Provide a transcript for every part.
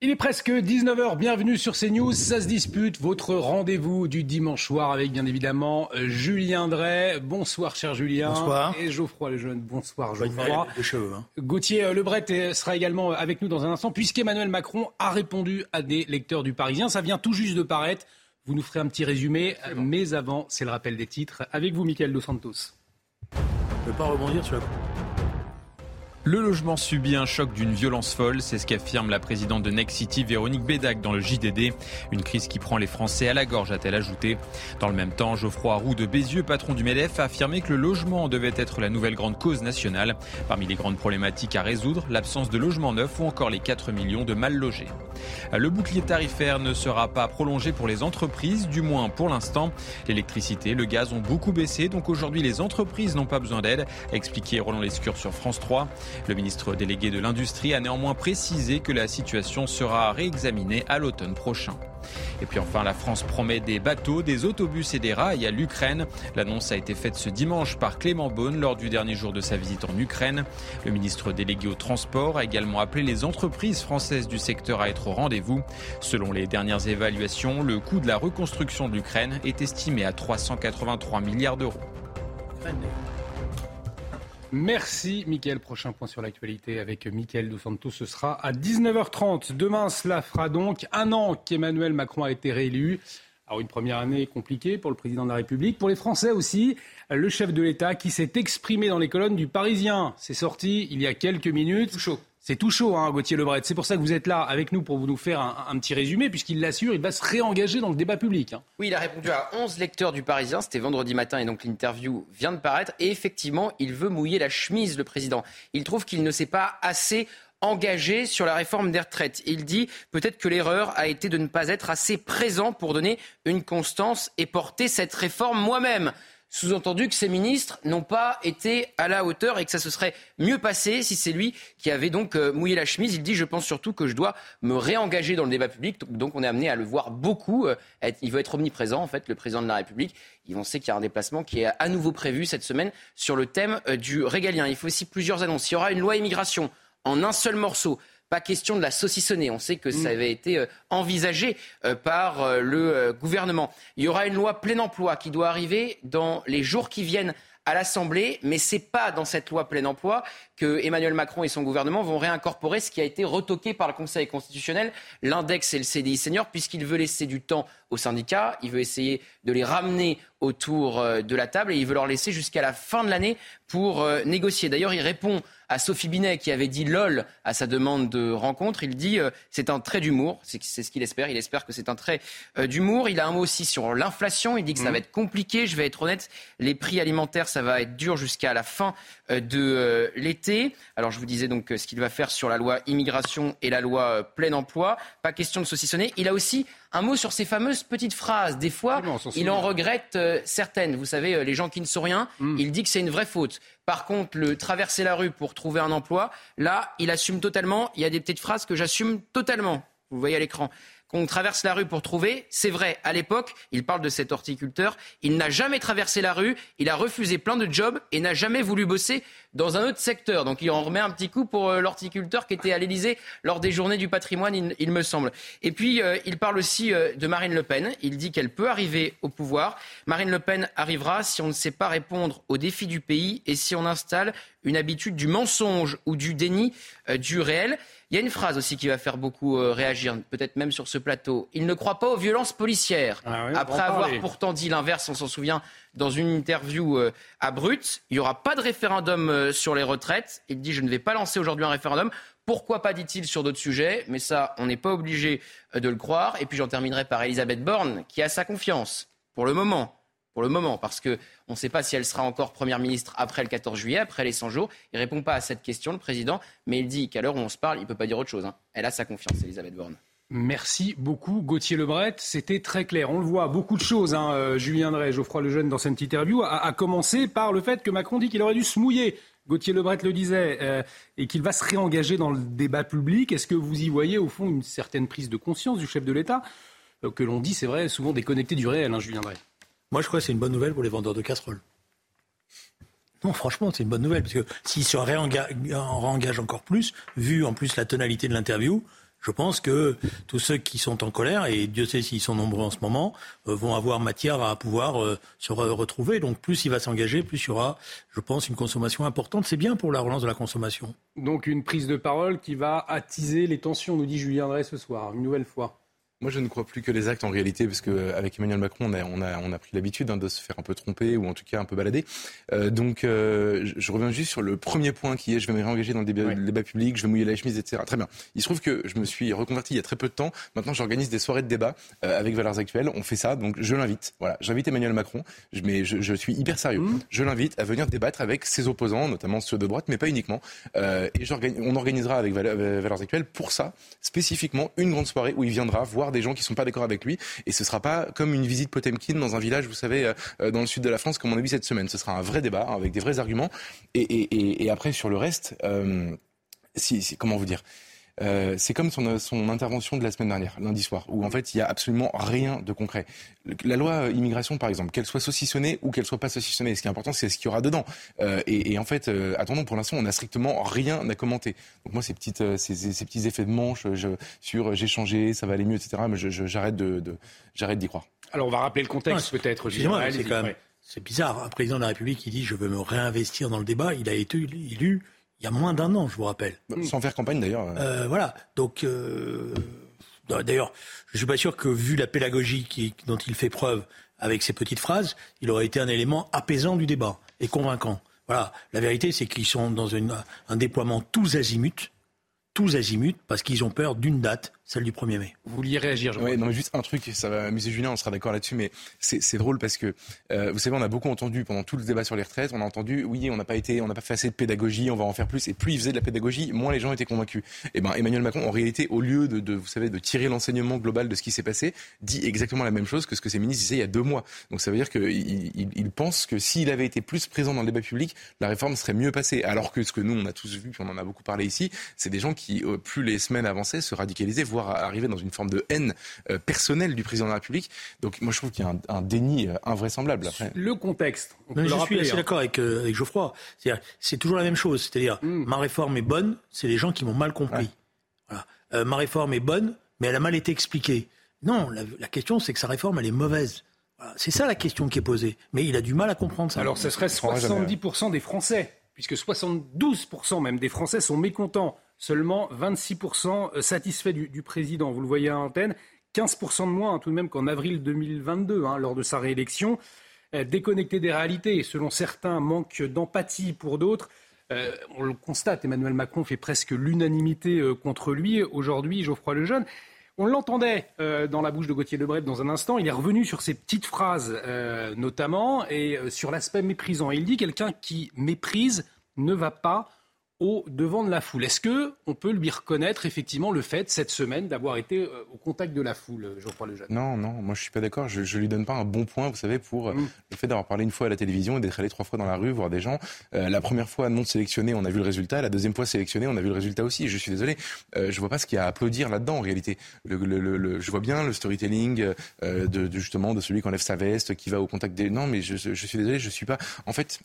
Il est presque 19h, bienvenue sur CNews, ça se dispute, votre rendez-vous du dimanche soir avec bien évidemment euh, Julien Drey. Bonsoir cher Julien. Bonsoir. Et Geoffroy Lejeune, bonsoir Geoffroy. De cheveux, hein. Gauthier euh, Lebret euh, sera également avec nous dans un instant puisqu'Emmanuel Macron a répondu à des lecteurs du Parisien. Ça vient tout juste de paraître. Vous nous ferez un petit résumé, mais avant, c'est le rappel des titres. Avec vous, Michael Dos Santos. Je ne veux pas rebondir sur la Le logement subit un choc d'une violence folle, c'est ce qu'affirme la présidente de Next City, Véronique Bédac, dans le JDD. Une crise qui prend les Français à la gorge, a-t-elle ajouté. Dans le même temps, Geoffroy Roux de Bézieux, patron du MEDEF, a affirmé que le logement devait être la nouvelle grande cause nationale. Parmi les grandes problématiques à résoudre, l'absence de logement neuf ou encore les 4 millions de mal logés. Le bouclier tarifaire ne sera pas prolongé pour les entreprises, du moins pour l'instant. L'électricité, le gaz ont beaucoup baissé, donc aujourd'hui les entreprises n'ont pas besoin d'aide, a expliqué Roland Lescure sur France 3. Le ministre délégué de l'Industrie a néanmoins précisé que la situation sera réexaminée à l'automne prochain. Et puis enfin, la France promet des bateaux, des autobus et des rails à l'Ukraine. L'annonce a été faite ce dimanche par Clément Beaune lors du dernier jour de sa visite en Ukraine. Le ministre délégué au transport a également appelé les entreprises françaises du secteur à être au rendez-vous. Selon les dernières évaluations, le coût de la reconstruction de l'Ukraine est estimé à 383 milliards d'euros. Merci, Mickaël. Prochain point sur l'actualité avec Mickaël Dos Santos. Ce sera à 19h30. Demain, cela fera donc un an qu'Emmanuel Macron a été réélu. Alors, une première année compliquée pour le président de la République. Pour les Français aussi, le chef de l'État qui s'est exprimé dans les colonnes du Parisien. C'est sorti il y a quelques minutes. Tout chaud. C'est tout chaud, hein, Gauthier Lebret. C'est pour ça que vous êtes là avec nous pour vous nous faire un, un petit résumé, puisqu'il l'assure, il va se réengager dans le débat public. hein. Oui, il a répondu à 11 lecteurs du Parisien. C'était vendredi matin et donc l'interview vient de paraître. Et effectivement, il veut mouiller la chemise, le président. Il trouve qu'il ne s'est pas assez engagé sur la réforme des retraites. Il dit peut-être que l'erreur a été de ne pas être assez présent pour donner une constance et porter cette réforme moi-même. Sous-entendu que ces ministres n'ont pas été à la hauteur et que ça se serait mieux passé si c'est lui qui avait donc euh, mouillé la chemise. Il dit je pense surtout que je dois me réengager dans le débat public. Donc on est amené à le voir beaucoup. euh, il veut être omniprésent en fait, le président de la République. Il- On sait qu'il y a un déplacement qui est à nouveau prévu cette semaine sur le thème euh, du régalien. Il faut aussi plusieurs annonces. Il y aura une loi immigration en un seul morceau. Pas question de la saucissonner. On sait que ça avait été euh, envisagé euh, par euh, le gouvernement. Il y aura une loi plein emploi qui doit arriver dans les jours qui viennent à l'Assemblée, mais c'est pas dans cette loi plein emploi que Emmanuel Macron et son gouvernement vont réincorporer ce qui a été retoqué par le Conseil constitutionnel, l'index et le CDI senior, puisqu'il veut laisser du temps aux syndicats, il veut essayer de les ramener autour de la table et il veut leur laisser jusqu'à la fin de l'année pour négocier. D'ailleurs, il répond à Sophie Binet qui avait dit lol à sa demande de rencontre. Il dit euh, c'est un trait d'humour, c'est ce qu'il espère. Il espère que c'est un trait euh, d'humour. Il a un mot aussi sur l'inflation. Il dit que ça va être compliqué. Je vais être honnête, les prix alimentaires, ça va être dur jusqu'à la fin euh, de euh, l'été. Alors je vous disais donc ce qu'il va faire sur la loi immigration et la loi plein emploi. Pas question de saucissonner. Il a aussi un mot sur ces fameuses petites phrases. Des fois, il en regrette euh, certaines. Vous savez, euh, les gens qui ne sont rien, il dit que c'est une vraie faute. Par contre, le traverser la rue pour trouver un emploi, là, il assume totalement. Il y a des petites phrases que j'assume totalement. Vous voyez à l'écran. Qu'on traverse la rue pour trouver, c'est vrai. À l'époque, il parle de cet horticulteur. Il n'a jamais traversé la rue. Il a refusé plein de jobs et n'a jamais voulu bosser dans un autre secteur. Donc il en remet un petit coup pour euh, l'horticulteur qui était à l'Élysée lors des journées du patrimoine, il, me semble. Et puis euh, il parle aussi euh, de Marine Le Pen. Il dit qu'elle peut arriver au pouvoir. Marine Le Pen arrivera si on ne sait pas répondre aux défis du pays et si on installe une habitude du mensonge ou du déni du réel. Il y a une phrase aussi qui va faire beaucoup euh, réagir, peut-être même sur ce plateau. Il ne croit pas aux violences policières. Ah oui, Après avoir parler. pourtant dit l'inverse, on s'en souvient, dans une interview euh, à Brut. Il n'y aura pas de référendum euh, sur les retraites. Il dit Je ne vais pas lancer aujourd'hui un référendum. Pourquoi pas, dit-il, sur d'autres sujets? Mais ça, on n'est pas obligé de le croire. Et puis j'en terminerai par Elisabeth Borne, qui a sa confiance, pour le moment. Pour le moment, parce qu'on ne sait pas si elle sera encore Première ministre après le 14 juillet, après les 100 jours. Il ne répond pas à cette question, le président, mais il dit qu'à l'heure où on se parle, il ne peut pas dire autre chose. Hein. Elle a sa confiance, Elisabeth Borne. Merci beaucoup, Gauthier Lebret. C'était très clair. On le voit, beaucoup de choses, hein, euh, Julien Drey, Geoffroy Lejeune, dans cette interview, à, commencer par le fait que Macron dit qu'il aurait dû se mouiller. Gauthier Lebret le disait, euh, et qu'il va se réengager dans le débat public. Est-ce que vous y voyez, au fond, une certaine prise de conscience du chef de l'État, euh, que l'on dit, c'est vrai, souvent déconnecté du réel, hein, Julien Drey? Moi, je crois que c'est une bonne nouvelle pour les vendeurs de casseroles. Non, franchement, c'est une bonne nouvelle, parce que s'ils se réengagent encore plus, vu en plus la tonalité de l'interview, je pense que tous ceux qui sont en colère, et Dieu sait s'ils sont nombreux en ce moment, euh, vont avoir matière à pouvoir euh, se retrouver. Donc plus il va s'engager, plus il y aura, je pense, une consommation importante. C'est bien pour la relance de la consommation. Donc une prise de parole qui va attiser les tensions, nous dit Julien Drey ce soir, une nouvelle fois. Moi, je ne crois plus que les actes en réalité, parce qu'avec Emmanuel Macron, on a, on a, on a pris l'habitude hein, de se faire un peu tromper ou en tout cas un peu balader. Euh, donc, euh, je, reviens juste sur le premier point qui est je vais me réengager dans le débat, public, je vais mouiller la chemise, etc. Très bien. Il se trouve que je me suis reconverti il y a très peu de temps. Maintenant, j'organise des soirées de débat euh, avec Valeurs Actuelles. On fait ça, donc je l'invite. Voilà, j'invite Emmanuel Macron. Je, mais je, je suis hyper sérieux. Mmh. Je l'invite à venir débattre avec ses opposants, notamment ceux de droite, mais pas uniquement. Euh, et on organisera avec Valeurs Actuelles pour ça spécifiquement une grande soirée où il viendra voir des gens qui sont pas d'accord avec lui. Et ce sera pas comme une visite Potemkin dans un village, vous savez, euh, euh, dans le sud de la France, comme on a vu cette semaine. Ce sera un vrai débat avec des vrais arguments. Et, après, sur le reste, euh, si, comment vous dire? Euh, c'est comme son, son, intervention de la semaine dernière, lundi soir, où en fait il n'y a absolument rien de concret. La loi euh, immigration, par exemple, qu'elle soit saucissonnée ou qu'elle soit pas saucissonnée, ce qui est important, c'est ce qu'il y aura dedans. Euh, et, et, en fait, euh, attendons, pour l'instant, on n'a strictement rien à commenter. Donc moi, ces, petites, ces, ces, petits effets de manche je, sur j'ai changé, ça va aller mieux, etc., mais j'arrête de, de j'arrête d'y croire. Alors on va rappeler le contexte peut-être. C'est bizarre. Un président de la République qui dit je veux me réinvestir dans le débat, il a été élu il y a moins d'un an, je vous rappelle. Bah, sans faire campagne d'ailleurs. Euh, voilà. Donc, euh, d'ailleurs, je suis pas sûr que vu la pédagogie qui, dont il fait preuve avec ces petites phrases, il aurait été un élément apaisant du débat et convaincant. Voilà. La vérité, c'est qu'ils sont dans une, un déploiement tous azimuts, tous azimuts, parce qu'ils ont peur d'une date celle du 1er mai. Vous vouliez réagir, Oui, non, mais juste un truc, ça va amuser Julien, on sera d'accord là-dessus, mais c'est drôle parce que, euh, vous savez, on a beaucoup entendu pendant tout le débat sur les retraites, on a entendu, oui, on n'a pas été, on n'a pas fait assez de pédagogie, on va en faire plus, et plus il faisait de la pédagogie, moins les gens étaient convaincus. Et eh ben, Emmanuel Macron, en réalité, au lieu de, de vous savez, de tirer l'enseignement global de ce qui s'est passé, dit exactement la même chose que ce que ses ministres disaient il y a deux mois. Donc ça veut dire qu'il il, il pense que s'il avait été plus présent dans le débat public, la réforme serait mieux passée. Alors que ce que nous, on a tous vu, puis on en a beaucoup parlé ici, c'est des gens qui, euh, plus les semaines avançaient, se radicalisaient, voire arrivaient dans une forme de haine euh, personnelle du président de la République. Donc moi je trouve qu'il y a un, déni euh, invraisemblable. Après. Le contexte. je suis assez hein. d'accord avec, euh, avec Geoffroy. C'est toujours la même chose. C'est-à-dire hmm. ma réforme est bonne, c'est les gens qui m'ont mal compris. Voilà. ma réforme est bonne, mais elle a mal été expliquée. Non, la, question c'est que sa réforme elle est mauvaise. C'est ça la question qui est posée. Mais il a du mal à comprendre ça. Alors ce serait 70% des Français, puisque 72% même des Français sont mécontents seulement 26% satisfaits du, président. Vous le voyez à l'antenne, 15% de moins hein, tout de même qu'en avril 2022, hein, lors de sa réélection. Euh, déconnecté des réalités, selon certains, manque d'empathie pour d'autres. Euh, on le constate, Emmanuel Macron fait presque l'unanimité euh, contre lui. Aujourd'hui, Geoffroy Lejeune, on l'entendait dans la bouche de Gauthier Lebret dans un instant. Il est revenu sur ces petites phrases, notamment, et sur l'aspect méprisant. Il dit quelqu'un qui méprise ne va pas au devant de la foule. Est-ce que on peut lui reconnaître effectivement le fait cette semaine d'avoir été euh, au contact de la foule, Jean-Paul Lejeune Non, non, moi je suis pas d'accord. Je, je lui donne pas un bon point, vous savez, pour euh, mm. le fait d'avoir parlé une fois à la télévision et d'être allé trois fois dans la rue voir des gens. Euh, la première fois non sélectionné, on a vu le résultat. La deuxième fois sélectionné, on a vu le résultat aussi. Je suis désolé, euh, je vois pas ce qu'il y a à applaudir là-dedans en réalité. Le, le, le, je vois bien le storytelling de, de, justement de celui qui enlève sa veste, qui va au contact des. Non, mais je, je suis désolé, je suis pas. En fait,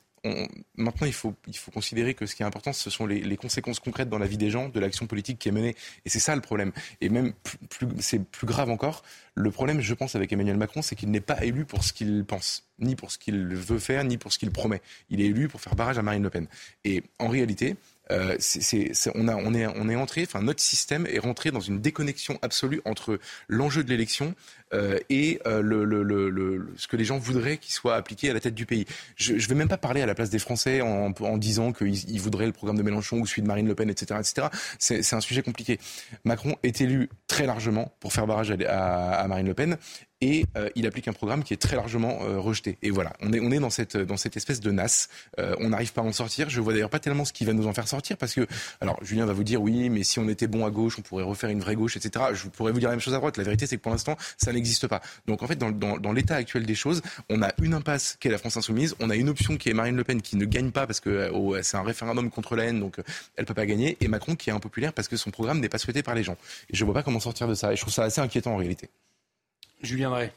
maintenant, il faut, il faut considérer que ce qui est important, ce sont les, les, conséquences concrètes dans la vie des gens de l'action politique qui est menée. Et c'est ça le problème. Et même, c'est plus grave encore, le problème, je pense, avec Emmanuel Macron, c'est qu'il n'est pas élu pour ce qu'il pense, ni pour ce qu'il veut faire, ni pour ce qu'il promet. Il est élu pour faire barrage à Marine Le Pen. Et en réalité, euh, on, est, on est entré, enfin notre système est rentré dans une déconnexion absolue entre l'enjeu de l'élection euh, et euh, ce que les gens voudraient qu'il soit appliqué à la tête du pays. Je ne vais même pas parler à la place des Français en, disant qu'ils voudraient le programme de Mélenchon ou celui de Marine Le Pen, etc. C'est un sujet compliqué. Macron est élu très largement pour faire barrage à Marine Le Pen et il applique un programme qui est très largement rejeté. Et voilà, on est, dans, cette, espèce de nasse. on n'arrive pas à en sortir. Je vois d'ailleurs pas tellement ce qui va nous en faire sortir parce que, alors Julien va vous dire oui, mais si on était bon à gauche, on pourrait refaire une vraie gauche, etc. Je pourrais vous dire la même chose à droite. La vérité, c'est que pour l'instant, ça n'existe pas. Donc en fait, dans, l'état actuel des choses, on a une impasse qui est la France insoumise, on a une option qui est Marine Le Pen qui ne gagne pas parce que c'est un référendum contre la haine, donc elle peut pas gagner, et Macron qui est impopulaire parce que son programme n'est pas souhaité par les gens. Et je vois pas comment sortir de ça. Et je trouve ça assez inquiétant en réalité. Julien Drey.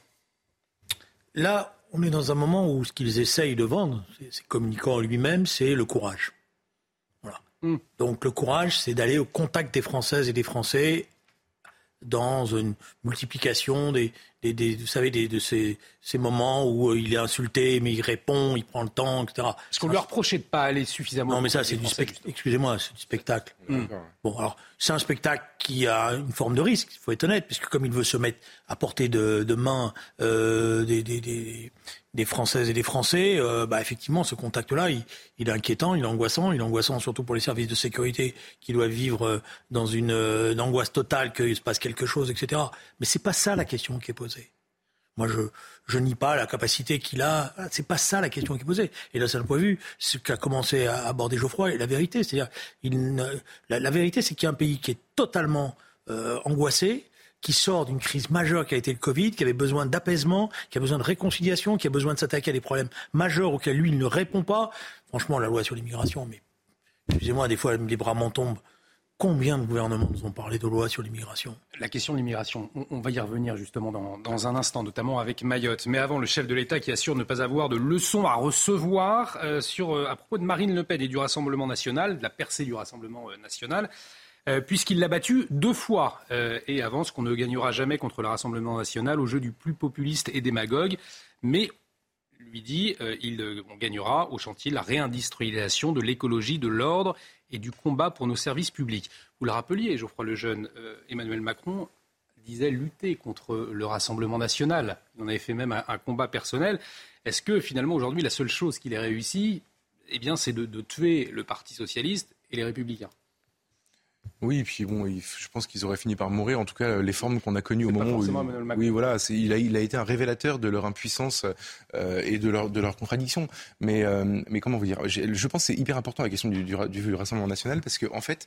Là, on est dans un moment où ce qu'ils essayent de vendre, c'est communiquant lui-même, c'est le courage. Voilà. Hmm. Donc le courage, c'est d'aller au contact des Françaises et des Français dans une multiplication des, vous savez, de ces, moments où euh, il est insulté, mais il répond, il prend le temps, etc. Est-ce qu'on lui a reproché de pas aller suffisamment Non, mais ça, c'est du spectacle. Excusez-moi, c'est du spectacle. Hmm. Bon, alors, c'est un spectacle qui a une forme de risque, il faut être honnête, puisque comme il veut se mettre à portée de, de main euh, des, des Françaises et des Français, euh, bah, effectivement, ce contact-là, il, est inquiétant, il est angoissant, il est angoissant surtout pour les services de sécurité qui doivent vivre euh, dans une, euh, angoisse totale qu'il se passe quelque chose, etc. Mais c'est pas ça la question qui est posée. Moi, je, nie pas la capacité qu'il a. C'est pas ça la question qui est posée. Et là, c'est un point de vue, ce qu'a commencé à aborder Geoffroy est la vérité. C'est-à-dire, la, vérité, c'est qu'il y a un pays qui est totalement angoissé, qui sort d'une crise majeure qui a été le Covid, qui avait besoin d'apaisement, qui a besoin de réconciliation, qui a besoin de s'attaquer à des problèmes majeurs auxquels lui, il ne répond pas. Franchement, la loi sur l'immigration, mais excusez-moi, des fois, les bras m'en tombent. Combien de gouvernements nous ont parlé de loi sur l'immigration? La question de l'immigration, on, va y revenir justement dans, un instant, notamment avec Mayotte. Mais avant, le chef de l'État qui assure ne pas avoir de leçons à recevoir euh, sur, euh, à propos de Marine Le Pen et du Rassemblement national, de la percée du Rassemblement euh, national. Euh, puisqu'il l'a battu deux fois euh, et avance qu'on ne gagnera jamais contre le Rassemblement national au jeu du plus populiste et démagogue. Mais lui dit, euh, il, on gagnera au chantier la réindustrialisation de l'écologie, de l'ordre et du combat pour nos services publics. Vous le rappeliez, Geoffroy Lejeune, Emmanuel Macron disait lutter contre le Rassemblement national. Il en avait fait même un, combat personnel. Est-ce que finalement aujourd'hui la seule chose qu'il ait réussi, eh bien, c'est de tuer le Parti socialiste et les Républicains? Oui, puis bon, je pense qu'ils auraient fini par mourir. En tout cas, les formes qu'on a connues au moment où, oui, voilà, il a, il a été un révélateur de leur impuissance euh, et de leur de leur contradiction. Mais euh, mais comment vous dire Je pense que c'est hyper important la question du, du, du, Rassemblement national parce que en fait,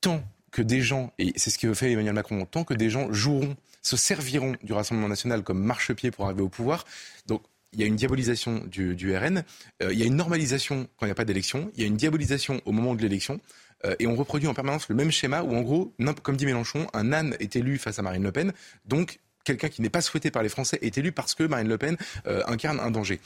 tant que des gens, et c'est ce que fait Emmanuel Macron, tant que des gens joueront, se serviront du Rassemblement national comme marchepied pour arriver au pouvoir, donc il y a une diabolisation du, du RN, euh, il y a une normalisation quand il n'y a pas d'élection, il y a une diabolisation au moment de l'élection. Euh, et on reproduit en permanence le même schéma où, en gros, comme dit Mélenchon, un âne est élu face à Marine Le Pen, donc quelqu'un qui n'est pas souhaité par les Français est élu parce que Marine Le Pen euh, incarne un danger.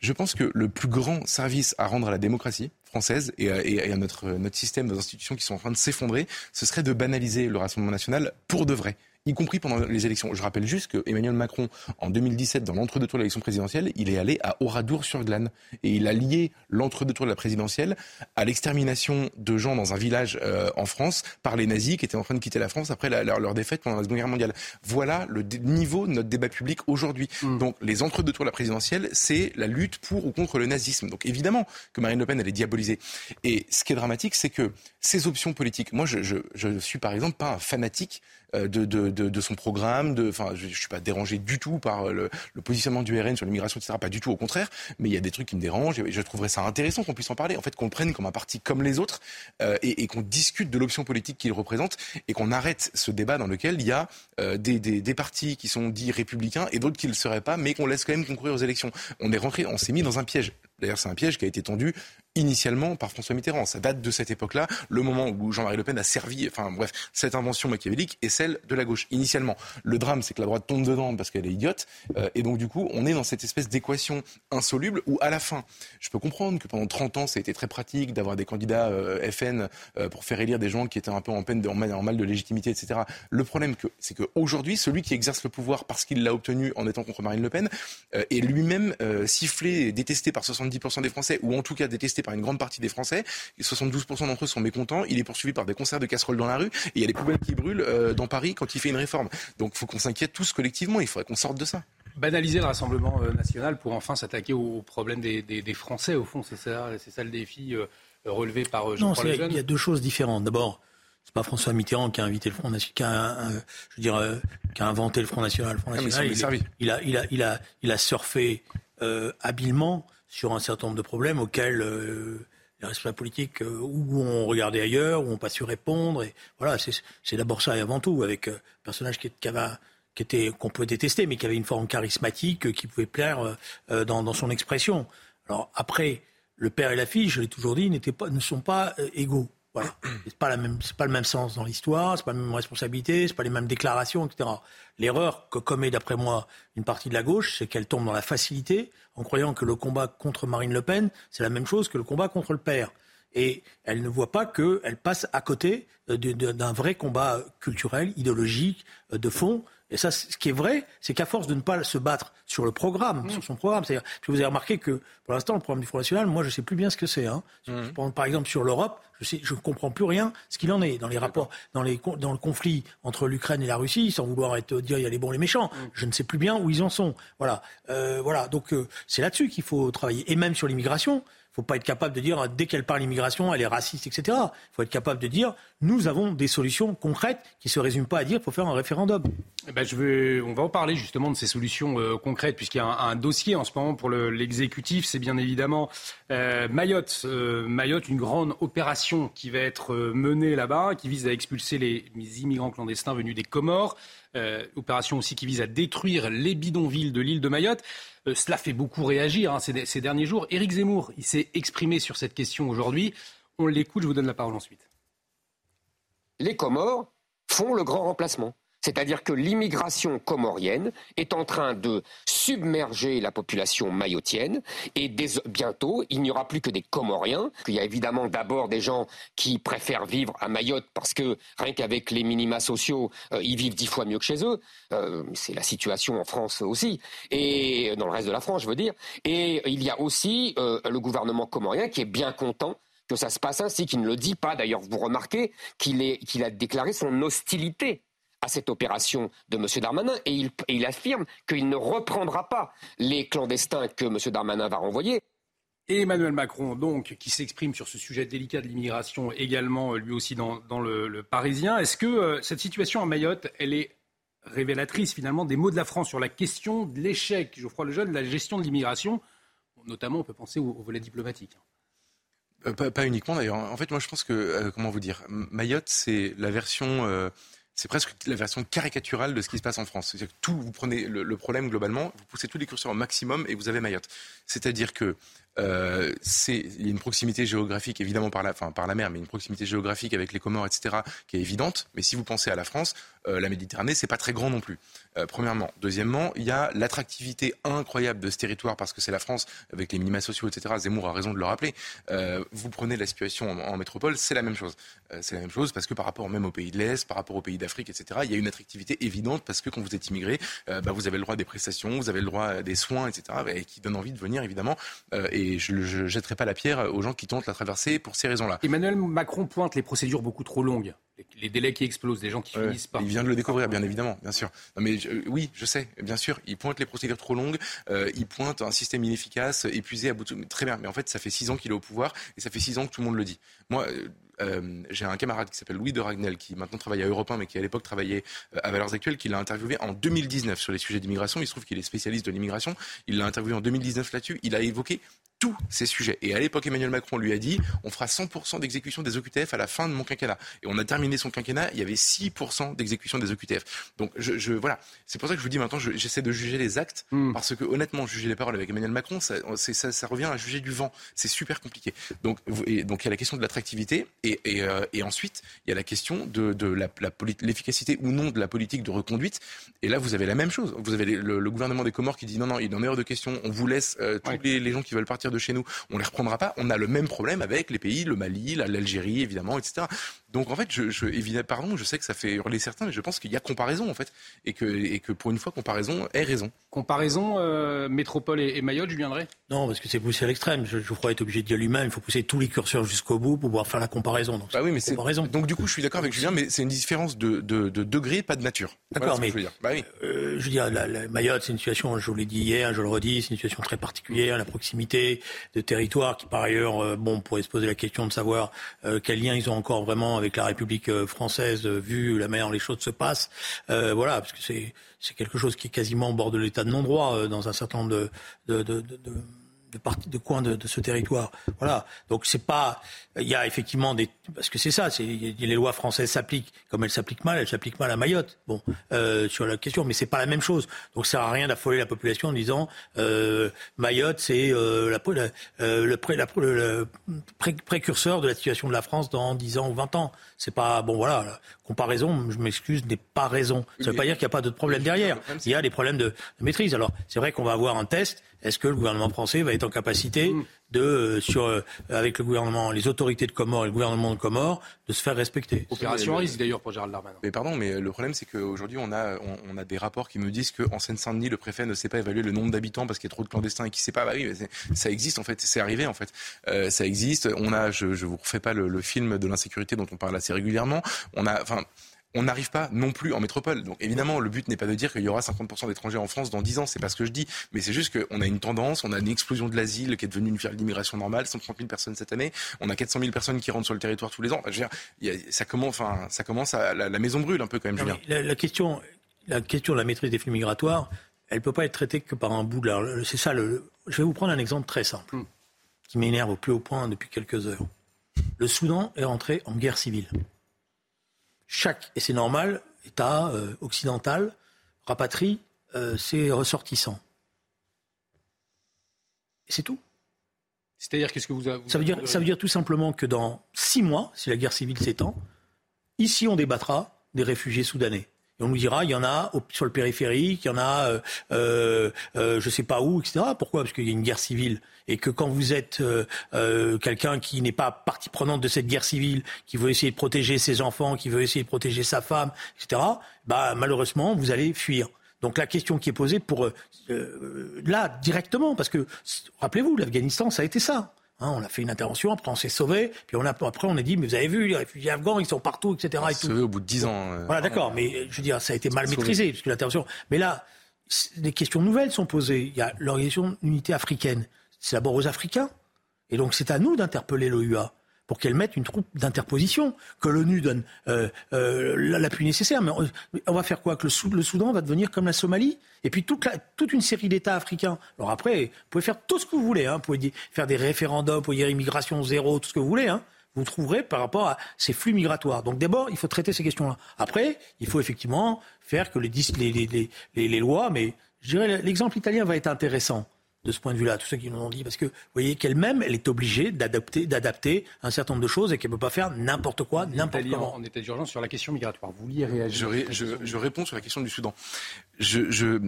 Je pense que le plus grand service à rendre à la démocratie française et à, notre, notre système, nos institutions qui sont en train de s'effondrer, ce serait de banaliser le Rassemblement national pour de vrai y compris pendant les élections. Je rappelle juste que Emmanuel Macron, en 2017, dans l'entre-deux tours de l'élection présidentielle, il est allé à Oradour-sur-Glane. Et il a lié l'entre-deux tours de la présidentielle à l'extermination de gens dans un village euh, en France par les nazis qui étaient en train de quitter la France après leur, défaite pendant la Seconde Guerre mondiale. Voilà le niveau de notre débat public aujourd'hui. Mm. Donc les entre-deux tours de la présidentielle, c'est la lutte pour ou contre le nazisme. Donc évidemment que Marine Le Pen, elle est diabolisée. Et ce qui est dramatique, c'est que ces options politiques, moi je, je, je suis par exemple pas un fanatique de, de, de, de, son programme. Enfin, je, ne suis pas dérangé du tout par le, le positionnement du RN sur l'immigration, etc. Pas du tout, au contraire. Mais il y a des trucs qui me dérangent. Et je trouverais ça intéressant qu'on puisse en parler. En fait, qu'on le prenne comme un parti comme les autres euh, et, et qu'on discute de l'option politique qu'il représente et qu'on arrête ce débat dans lequel il y a euh, des, des, des, partis qui sont dits républicains et d'autres qui ne le seraient pas, mais qu'on laisse quand même concourir aux élections. On est rentré, on s'est mis dans un piège. D'ailleurs, c'est un piège qui a été tendu initialement par François Mitterrand. Ça date de cette époque-là, le moment où Jean-Marie Le Pen a servi, enfin bref, cette invention machiavélique est celle de la gauche. Initialement, le drame, c'est que la droite tombe dedans parce qu'elle est idiote, euh, et donc du coup, on est dans cette espèce d'équation insoluble où à la fin, je peux comprendre que pendant 30 ans, ça a été très pratique d'avoir des candidats euh, FN euh, pour faire élire des gens qui étaient un peu en peine, de, en mal de légitimité, etc. Le problème, c'est qu'aujourd'hui, celui qui exerce le pouvoir parce qu'il l'a obtenu en étant contre Marine Le Pen est lui-même sifflé et détesté par 70 70% des Français, ou en tout cas détesté par une grande partie des Français. 72% d'entre eux sont mécontents. Il est poursuivi par des concerts de casseroles dans la rue. Et il y a des poubelles qui brûlent euh, dans Paris quand il fait une réforme. Donc il faut qu'on s'inquiète tous collectivement. Il faudrait qu'on sorte de ça banaliser le Rassemblement euh, national pour enfin s'attaquer aux problèmes des, Français, au fond, c'est ça, c'est ça le défi euh, relevé par Jean-Paul Non, il y a deux choses différentes. D'abord, c'est pas François Mitterrand qui a invité le Front National, qui a, je veux dire, euh, qui a inventé le Front National. Le Front National, il, il a, il a, il a, il a surfé euh, habilement sur un certain nombre de problèmes auxquels euh, les responsables politiques euh, ou ont regardé ailleurs, ou n'ont pas su répondre. Et voilà, c'est d'abord ça et avant tout, avec euh, un personnage qui, qui avait était qu'on peut détester, mais qui avait une forme charismatique euh, qui pouvait plaire euh, dans, dans son expression. Alors après, le père et la fille, je l'ai toujours dit, pas, ne sont pas égaux. Voilà. C'est pas pas le même sens dans l'histoire, c'est pas la même responsabilité, c'est pas les mêmes déclarations, etc. L'erreur que commet d'après moi une partie de la gauche, c'est qu'elle tombe dans la facilité en croyant que le combat contre Marine Le Pen, c'est la même chose que le combat contre le père. Et elle ne voit pas qu'elle passe à côté euh, d'un vrai combat culturel, idéologique, euh, de fond. Et ça, ce qui est vrai, c'est qu'à force de ne pas se battre sur le programme, sur son programme, c'est-à-dire, vous avez remarqué que pour l'instant, le programme du Front National, moi, je ne sais plus bien ce que c'est. Hein. Prends, par exemple, sur l'Europe, je ne comprends plus rien ce qu'il en est dans les rapports, dans, les, con- dans le conflit entre l'Ukraine et la Russie, sans vouloir être, dire il y a les bons et les méchants. Je ne sais plus bien où ils en sont. Voilà, Euh, voilà. Donc euh, c'est là-dessus qu'il faut travailler. Et même sur l'immigration, faut pas être capable de dire dès qu'elle parle immigration, elle est raciste, etc. Il faut être capable de dire nous avons des solutions concrètes qui ne se résument pas à dire faut faire un référendum. Eh ben, on va en parler justement de ces solutions euh, concrètes, puisqu'il y a un, dossier en ce moment pour le- l'exécutif. c'est bien évidemment euh, Mayotte. Euh, Mayotte, une grande opération qui va être menée là-bas, qui vise à expulser les, les immigrants clandestins venus des Comores. Opération aussi qui vise à détruire les bidonvilles de l'île de Mayotte. Euh, cela fait beaucoup réagir hein, ces, derniers jours. Éric Zemmour, s'est exprimé sur cette question aujourd'hui. On l'écoute, je vous donne la parole ensuite. les Comores font le grand remplacement. C'est-à-dire que l'immigration comorienne est en train de submerger la population mayotienne et bientôt, il n'y aura plus que des Comoriens. Il y a évidemment d'abord des gens qui préfèrent vivre à Mayotte parce que rien qu'avec les minima sociaux, euh, ils vivent dix fois mieux que chez eux. Euh, C'est la situation en France aussi et dans le reste de la France, je veux dire. Et il y a aussi euh, le gouvernement comorien qui est bien content que ça se passe ainsi, qui ne le dit pas. D'ailleurs, vous remarquez qu'il a déclaré son hostilité à cette opération de M. Darmanin et il, et il affirme qu'il ne reprendra pas les clandestins que M. Darmanin va renvoyer. Et Emmanuel Macron, donc, qui s'exprime sur ce sujet délicat de l'immigration également, lui aussi dans, dans le, le Parisien. Est-ce que euh, cette situation à Mayotte, elle est révélatrice finalement des mots de la France sur la question de l'échec, Geoffroy Lejeune, de la gestion de l'immigration? Notamment, on peut penser au, au volet diplomatique. Euh, pas, pas uniquement d'ailleurs. En fait, moi je pense que, euh, comment vous dire, Mayotte c'est la version, euh, c'est presque la version caricaturale de ce qui se passe en France. C'est-à-dire que tout, vous prenez le, le problème globalement, vous poussez tous les curseurs au maximum et vous avez Mayotte. C'est-à-dire que euh, il y a une proximité géographique évidemment par la, mer, mais une proximité géographique avec les Comores, etc., qui est évidente. Mais si vous pensez à la France, euh, la Méditerranée, c'est pas très grand non plus. Euh, premièrement, deuxièmement, il y a l'attractivité incroyable de ce territoire parce que c'est la France avec les minima sociaux, etc. Zemmour a raison de le rappeler. Euh, vous prenez la situation en, métropole, c'est la même chose. C'est la même chose parce que par rapport même aux pays de l'Est, par rapport aux pays d'Afrique, etc. Il y a une attractivité évidente parce que quand vous êtes immigré, bah, vous avez le droit des prestations, vous avez le droit des soins, etc. Et qui donne envie de venir évidemment. Et je ne jetterai pas la pierre aux gens qui tentent la traversée pour ces raisons-là. Emmanuel Macron pointe les procédures beaucoup trop longues, les, les délais qui explosent, des gens qui Ouais, finissent par. Il vient de le découvrir, bien évidemment, bien sûr. Non, mais je- oui, je sais, bien sûr. Il pointe les procédures trop longues, euh, il pointe un système inefficace, épuisé à bout de... Très bien, mais en fait, ça fait six ans qu'il est au pouvoir et ça fait six ans que tout le monde le dit. Moi, euh, euh, j'ai un camarade qui s'appelle Louis de Ragnel, qui maintenant travaille à Europe 1, mais qui à l'époque travaillait à Valeurs Actuelles, qui l'a interviewé en 2019 sur les sujets d'immigration. Il se trouve qu'il est spécialiste de l'immigration. Il l'a interviewé en 2019 là-dessus. Il a évoqué tous ces sujets. Et à l'époque, Emmanuel Macron lui a dit on fera 100% d'exécution des OQTF à la fin de mon quinquennat. Et on a terminé son quinquennat, il y avait 6% d'exécution des OQTF. Donc je, je voilà, c'est pour ça que je vous dis maintenant, je- j'essaie de juger les actes, Mm. parce que honnêtement, juger les paroles avec Emmanuel Macron, ça, c'est- ça, ça revient à juger du vent. C'est super compliqué. Donc, vous- et, donc il y a la question de l'attractivité, et, et, euh, et ensuite il y a la question de, de la, la poli- l'efficacité ou non de la politique de reconduite. Et là, vous avez la même chose. Vous avez le, le gouvernement des Comores qui dit non, non, il en est hors de question. On vous laisse euh, tous Ouais. les, les gens qui veulent partir de chez nous, on les reprendra pas. On a le même problème avec les pays, le Mali, la- l'Algérie, évidemment, etc. Donc en fait, je, je, évidemment, pardon, je sais que ça fait hurler certains, mais je pense qu'il y a comparaison en fait, et que, et que pour une fois, comparaison est raison. Comparaison euh, métropole et, et Mayotte, Julien Drey? Non, parce que c'est poussé à l'extrême. Je, je crois être obligé de dire lui-même, il faut pousser tous les curseurs jusqu'au bout pour pouvoir faire la comparaison. Donc, Bah oui, mais c'est comparaison. donc du coup, je suis d'accord avec Julien, mais c'est une différence de, de, de degré, pas de nature. D'accord, Voilà ce que mais- je veux dire. Bah oui. Euh, je veux dire, la, la Mayotte, c'est une situation, je vous l'ai dit hier, je le redis, c'est une situation très particulière, la proximité, de territoires qui, par ailleurs, euh, bon, on pourrait se poser la question de savoir euh, quel lien ils ont encore vraiment avec la République française, vu la manière dont les choses se passent. voilà, parce que c'est quelque chose qui est quasiment au bord de l'état de non-droit dans un certain nombre de, de, de, de de, de, ce territoire. Voilà. Donc c'est pas. Il y a effectivement des. Parce que c'est ça. C'est les lois françaises s'appliquent comme elles s'appliquent mal. Elles s'appliquent mal à Mayotte. Bon, euh, sur la question, mais c'est pas la même chose. Donc ça sert à rien d'affoler la population en disant euh, Mayotte c'est euh, la, euh, le, pré, la, le, précurseur de la situation de la France dans 10 ans ou 20 ans. C'est pas bon. Voilà. La comparaison, je m'excuse, n'est pas raison. Ça veut pas dire qu'il n'y a pas de problème derrière. Il y a des problèmes de, de maîtrise. Alors c'est vrai qu'on va avoir un test est-ce que le gouvernement français va être en capacité mm. De, euh, sur, euh, avec le gouvernement, les autorités de Comores et le gouvernement de Comores, de se faire respecter Opération risque d'ailleurs pour Gérald Darmanin. Mais pardon, mais le problème c'est qu'aujourd'hui on a, on, a des rapports qui me disent qu'en Seine-Saint-Denis, le préfet ne sait pas évaluer le nombre d'habitants parce qu'il y a trop de clandestins et qu'il ne sait pas. Bah oui, ça existe en fait, c'est arrivé en fait. Euh, ça existe. On a, je, je vous refais pas le, le film de l'insécurité dont on parle assez régulièrement. On a, enfin on n'arrive pas non plus en métropole. Donc évidemment, le but n'est pas de dire qu'il y aura 50% d'étrangers en France dans 10 ans, c'est pas ce que je dis, mais c'est juste qu'on a une tendance, on a une explosion de l'asile qui est devenue une d'immigration normale, 130 000 personnes cette année, on a 400 000 personnes qui rentrent sur le territoire tous les ans. ça commence, enfin, ça commence à la, maison brûle un peu quand même, Julien. La, question, la question de la maîtrise des flux migratoires, elle peut pas être traitée que par un bout de la. C'est ça. Le, je vais vous prendre un exemple très simple hmm. qui m'énerve au plus haut point depuis quelques heures. Le Soudan est rentré en guerre civile chaque, et c'est normal, État euh, occidental rapatrie euh, ses ressortissants. Et c'est tout. C'est-à-dire, qu'est-ce que vous, avez, ça, veut dire, ça veut dire tout simplement que dans six mois, si la guerre civile s'étend, ici on débattra des réfugiés soudanais. Et on nous dira, il y en a sur le périphérique, il y en a, euh, euh, euh, je sais pas où, etc. Pourquoi? Parce qu'il y a une guerre civile et que quand vous êtes euh, euh, quelqu'un qui n'est pas partie prenante de cette guerre civile, qui veut essayer de protéger ses enfants, qui veut essayer de protéger sa femme, etc. Bah malheureusement, vous allez fuir. Donc la question qui est posée pour là directement, parce que rappelez-vous, l'Afghanistan, ça a été ça. Hein, on a fait une intervention, après on s'est sauvé, puis on a, après on a dit, mais vous avez vu, les réfugiés afghans, ils sont partout, etc. Et tout. au bout de dix ans. Euh, voilà, d'accord, mais je veux dire, ça a été mal maîtrisé, puisque l'intervention. Mais là, des questions nouvelles sont posées. Il y a l'organisation d'unité africaine. C'est d'abord aux Africains. Et donc c'est à nous d'interpeller l'OUA pour qu'elle mette une troupe d'interposition, que l'ONU donne euh, euh, l'appui nécessaire. Mais on, va faire quoi? Que le, Soudan va devenir comme la Somalie? Et puis toute, une série d'États africains. Alors après, vous pouvez faire tout ce que vous voulez. Hein. Vous pouvez faire des référendums, vous pouvez dire immigration zéro, tout ce que vous voulez. Hein. Vous trouverez par rapport à ces flux migratoires. Donc d'abord, il faut traiter ces questions-là. Après, il faut effectivement faire que les, les lois, mais je dirais l'exemple italien va être intéressant de ce point de vue-là, tous ceux qui nous ont dit, parce que vous voyez qu'elle-même, elle est obligée d'adapter, d'adapter un certain nombre de choses et qu'elle ne peut pas faire n'importe quoi, n'importe comment. En état d'urgence sur la question migratoire, vous vouliez réagir je, je, réponds sur la question du Soudan. Je, je,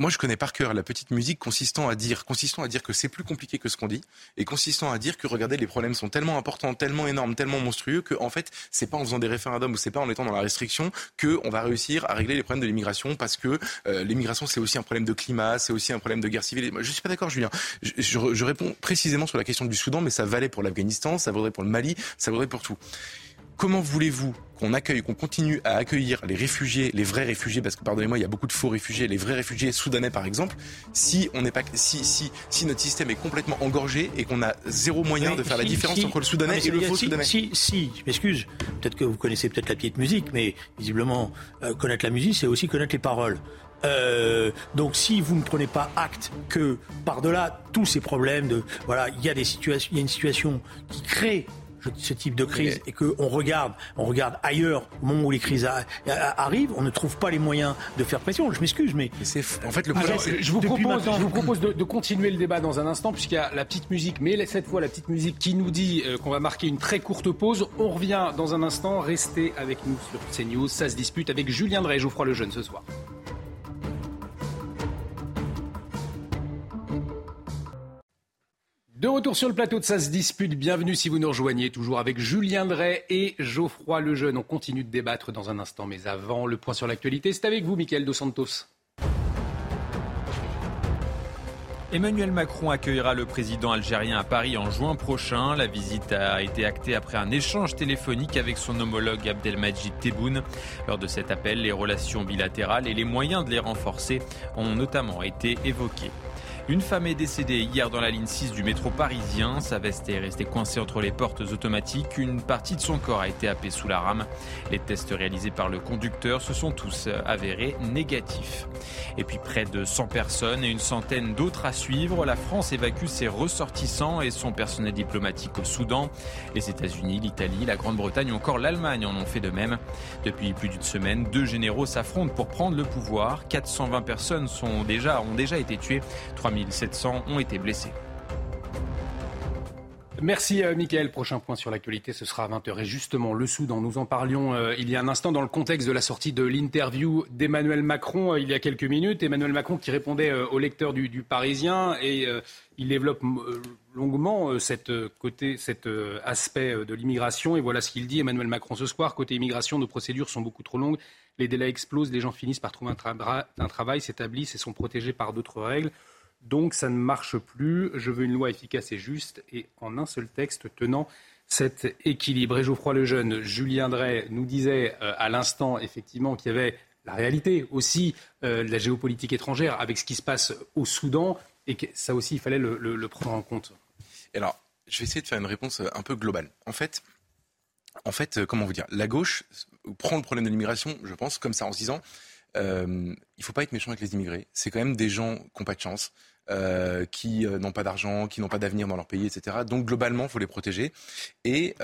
moi, je connais par cœur la petite musique consistant à dire, consistant à dire que c'est plus compliqué que ce qu'on dit, et consistant à dire que regardez, les problèmes sont tellement importants, tellement énormes, tellement monstrueux que en fait, c'est pas en faisant des référendums ou c'est pas en étant dans la restriction que on va réussir à régler les problèmes de l'immigration, parce que euh, l'immigration c'est aussi un problème de climat, c'est aussi un problème de guerre civile. Je suis pas d'accord, Julien. Je, je, réponds précisément sur la question du Soudan, mais ça valait pour l'Afghanistan, ça vaudrait pour le Mali, ça vaudrait pour tout. Comment voulez-vous qu'on accueille, qu'on continue à accueillir les réfugiés, les vrais réfugiés, parce que pardonnez-moi, il y a beaucoup de faux réfugiés, les vrais réfugiés soudanais par exemple, si on n'est pas, si, si, si notre système est complètement engorgé et qu'on a zéro moyen de faire la différence entre le soudanais et le faux soudanais. Si, si, je m'excuse, peut-être que vous connaissez peut-être la petite musique, mais visiblement euh, connaître la musique, c'est aussi connaître les paroles. Euh, donc si vous ne prenez pas acte que par-delà tous ces problèmes de voilà, il y a des situations, il y a une situation qui crée ce type de crise et qu'on regarde, on regarde ailleurs au moment où les crises arrivent, on ne trouve pas les moyens de faire pression. Je m'excuse, mais, c'est en fait le je, vous propose, je vous propose de, continuer le débat dans un instant puisqu'il y a la petite musique, mais cette fois la petite musique qui nous dit euh, qu'on va marquer une très courte pause. On revient dans un instant. Restez avec nous sur CNews. Ça se dispute avec Julien Drey Geoffroy Lejeune ce soir. De retour sur le plateau de Ça se dispute, bienvenue si vous nous rejoignez, toujours avec Julien Drey et Geoffroy Lejeune. On continue de débattre dans un instant, mais avant, le point sur l'actualité, c'est avec vous, Michael Dos Santos. Emmanuel Macron accueillera le président algérien à Paris en juin prochain. La visite a été actée après un échange téléphonique avec son homologue Abdelmajid Tebboune. Lors de cet appel, les relations bilatérales et les moyens de les renforcer ont notamment été évoqués. Une femme est décédée hier dans la ligne 6 du métro parisien. Sa veste est restée coincée entre les portes automatiques. Une partie de son corps a été happée sous la rame. Les tests réalisés par le conducteur se sont tous avérés négatifs. Et puis près de 100 personnes et une centaine d'autres à suivre. La France évacue ses ressortissants et son personnel diplomatique au Soudan. Les États-Unis, l'Italie, la Grande-Bretagne ou encore l'Allemagne en ont fait de même. Depuis plus d'une semaine, deux généraux s'affrontent pour prendre le pouvoir. 420 personnes sont déjà, ont déjà été tuées. 3700 ont été blessés. Merci euh, Mickaël. Prochain point sur l'actualité, ce sera à 20h. Et justement, le Soudan, nous en parlions euh, il y a un instant dans le contexte de la sortie de l'interview d'Emmanuel Macron euh, il y a quelques minutes. Emmanuel Macron qui répondait au lecteur du, Parisien et il développe longuement cet aspect de l'immigration. Et voilà ce qu'il dit, Emmanuel Macron, ce soir. Côté immigration, nos procédures sont beaucoup trop longues. Les délais explosent, les gens finissent par trouver un travail, s'établissent et sont protégés par d'autres règles. Donc ça ne marche plus. Je veux une loi efficace et juste et en un seul texte tenant cet équilibre. Et Geoffroy Lejeune, Julien Drey nous disait euh, à l'instant effectivement qu'il y avait la réalité aussi euh, de la géopolitique étrangère avec ce qui se passe au Soudan et que ça aussi il fallait le, prendre en compte. Alors, je vais essayer de faire une réponse un peu globale. En fait, en fait, euh, comment vous dire, la gauche prend le problème de l'immigration, je pense, comme ça en se disant, euh, il ne faut pas être méchant avec les immigrés. C'est quand même des gens qui n'ont pas de chance. Euh, qui euh, n'ont pas d'argent, qui n'ont pas d'avenir dans leur pays, etc. Donc globalement, il faut les protéger. Et,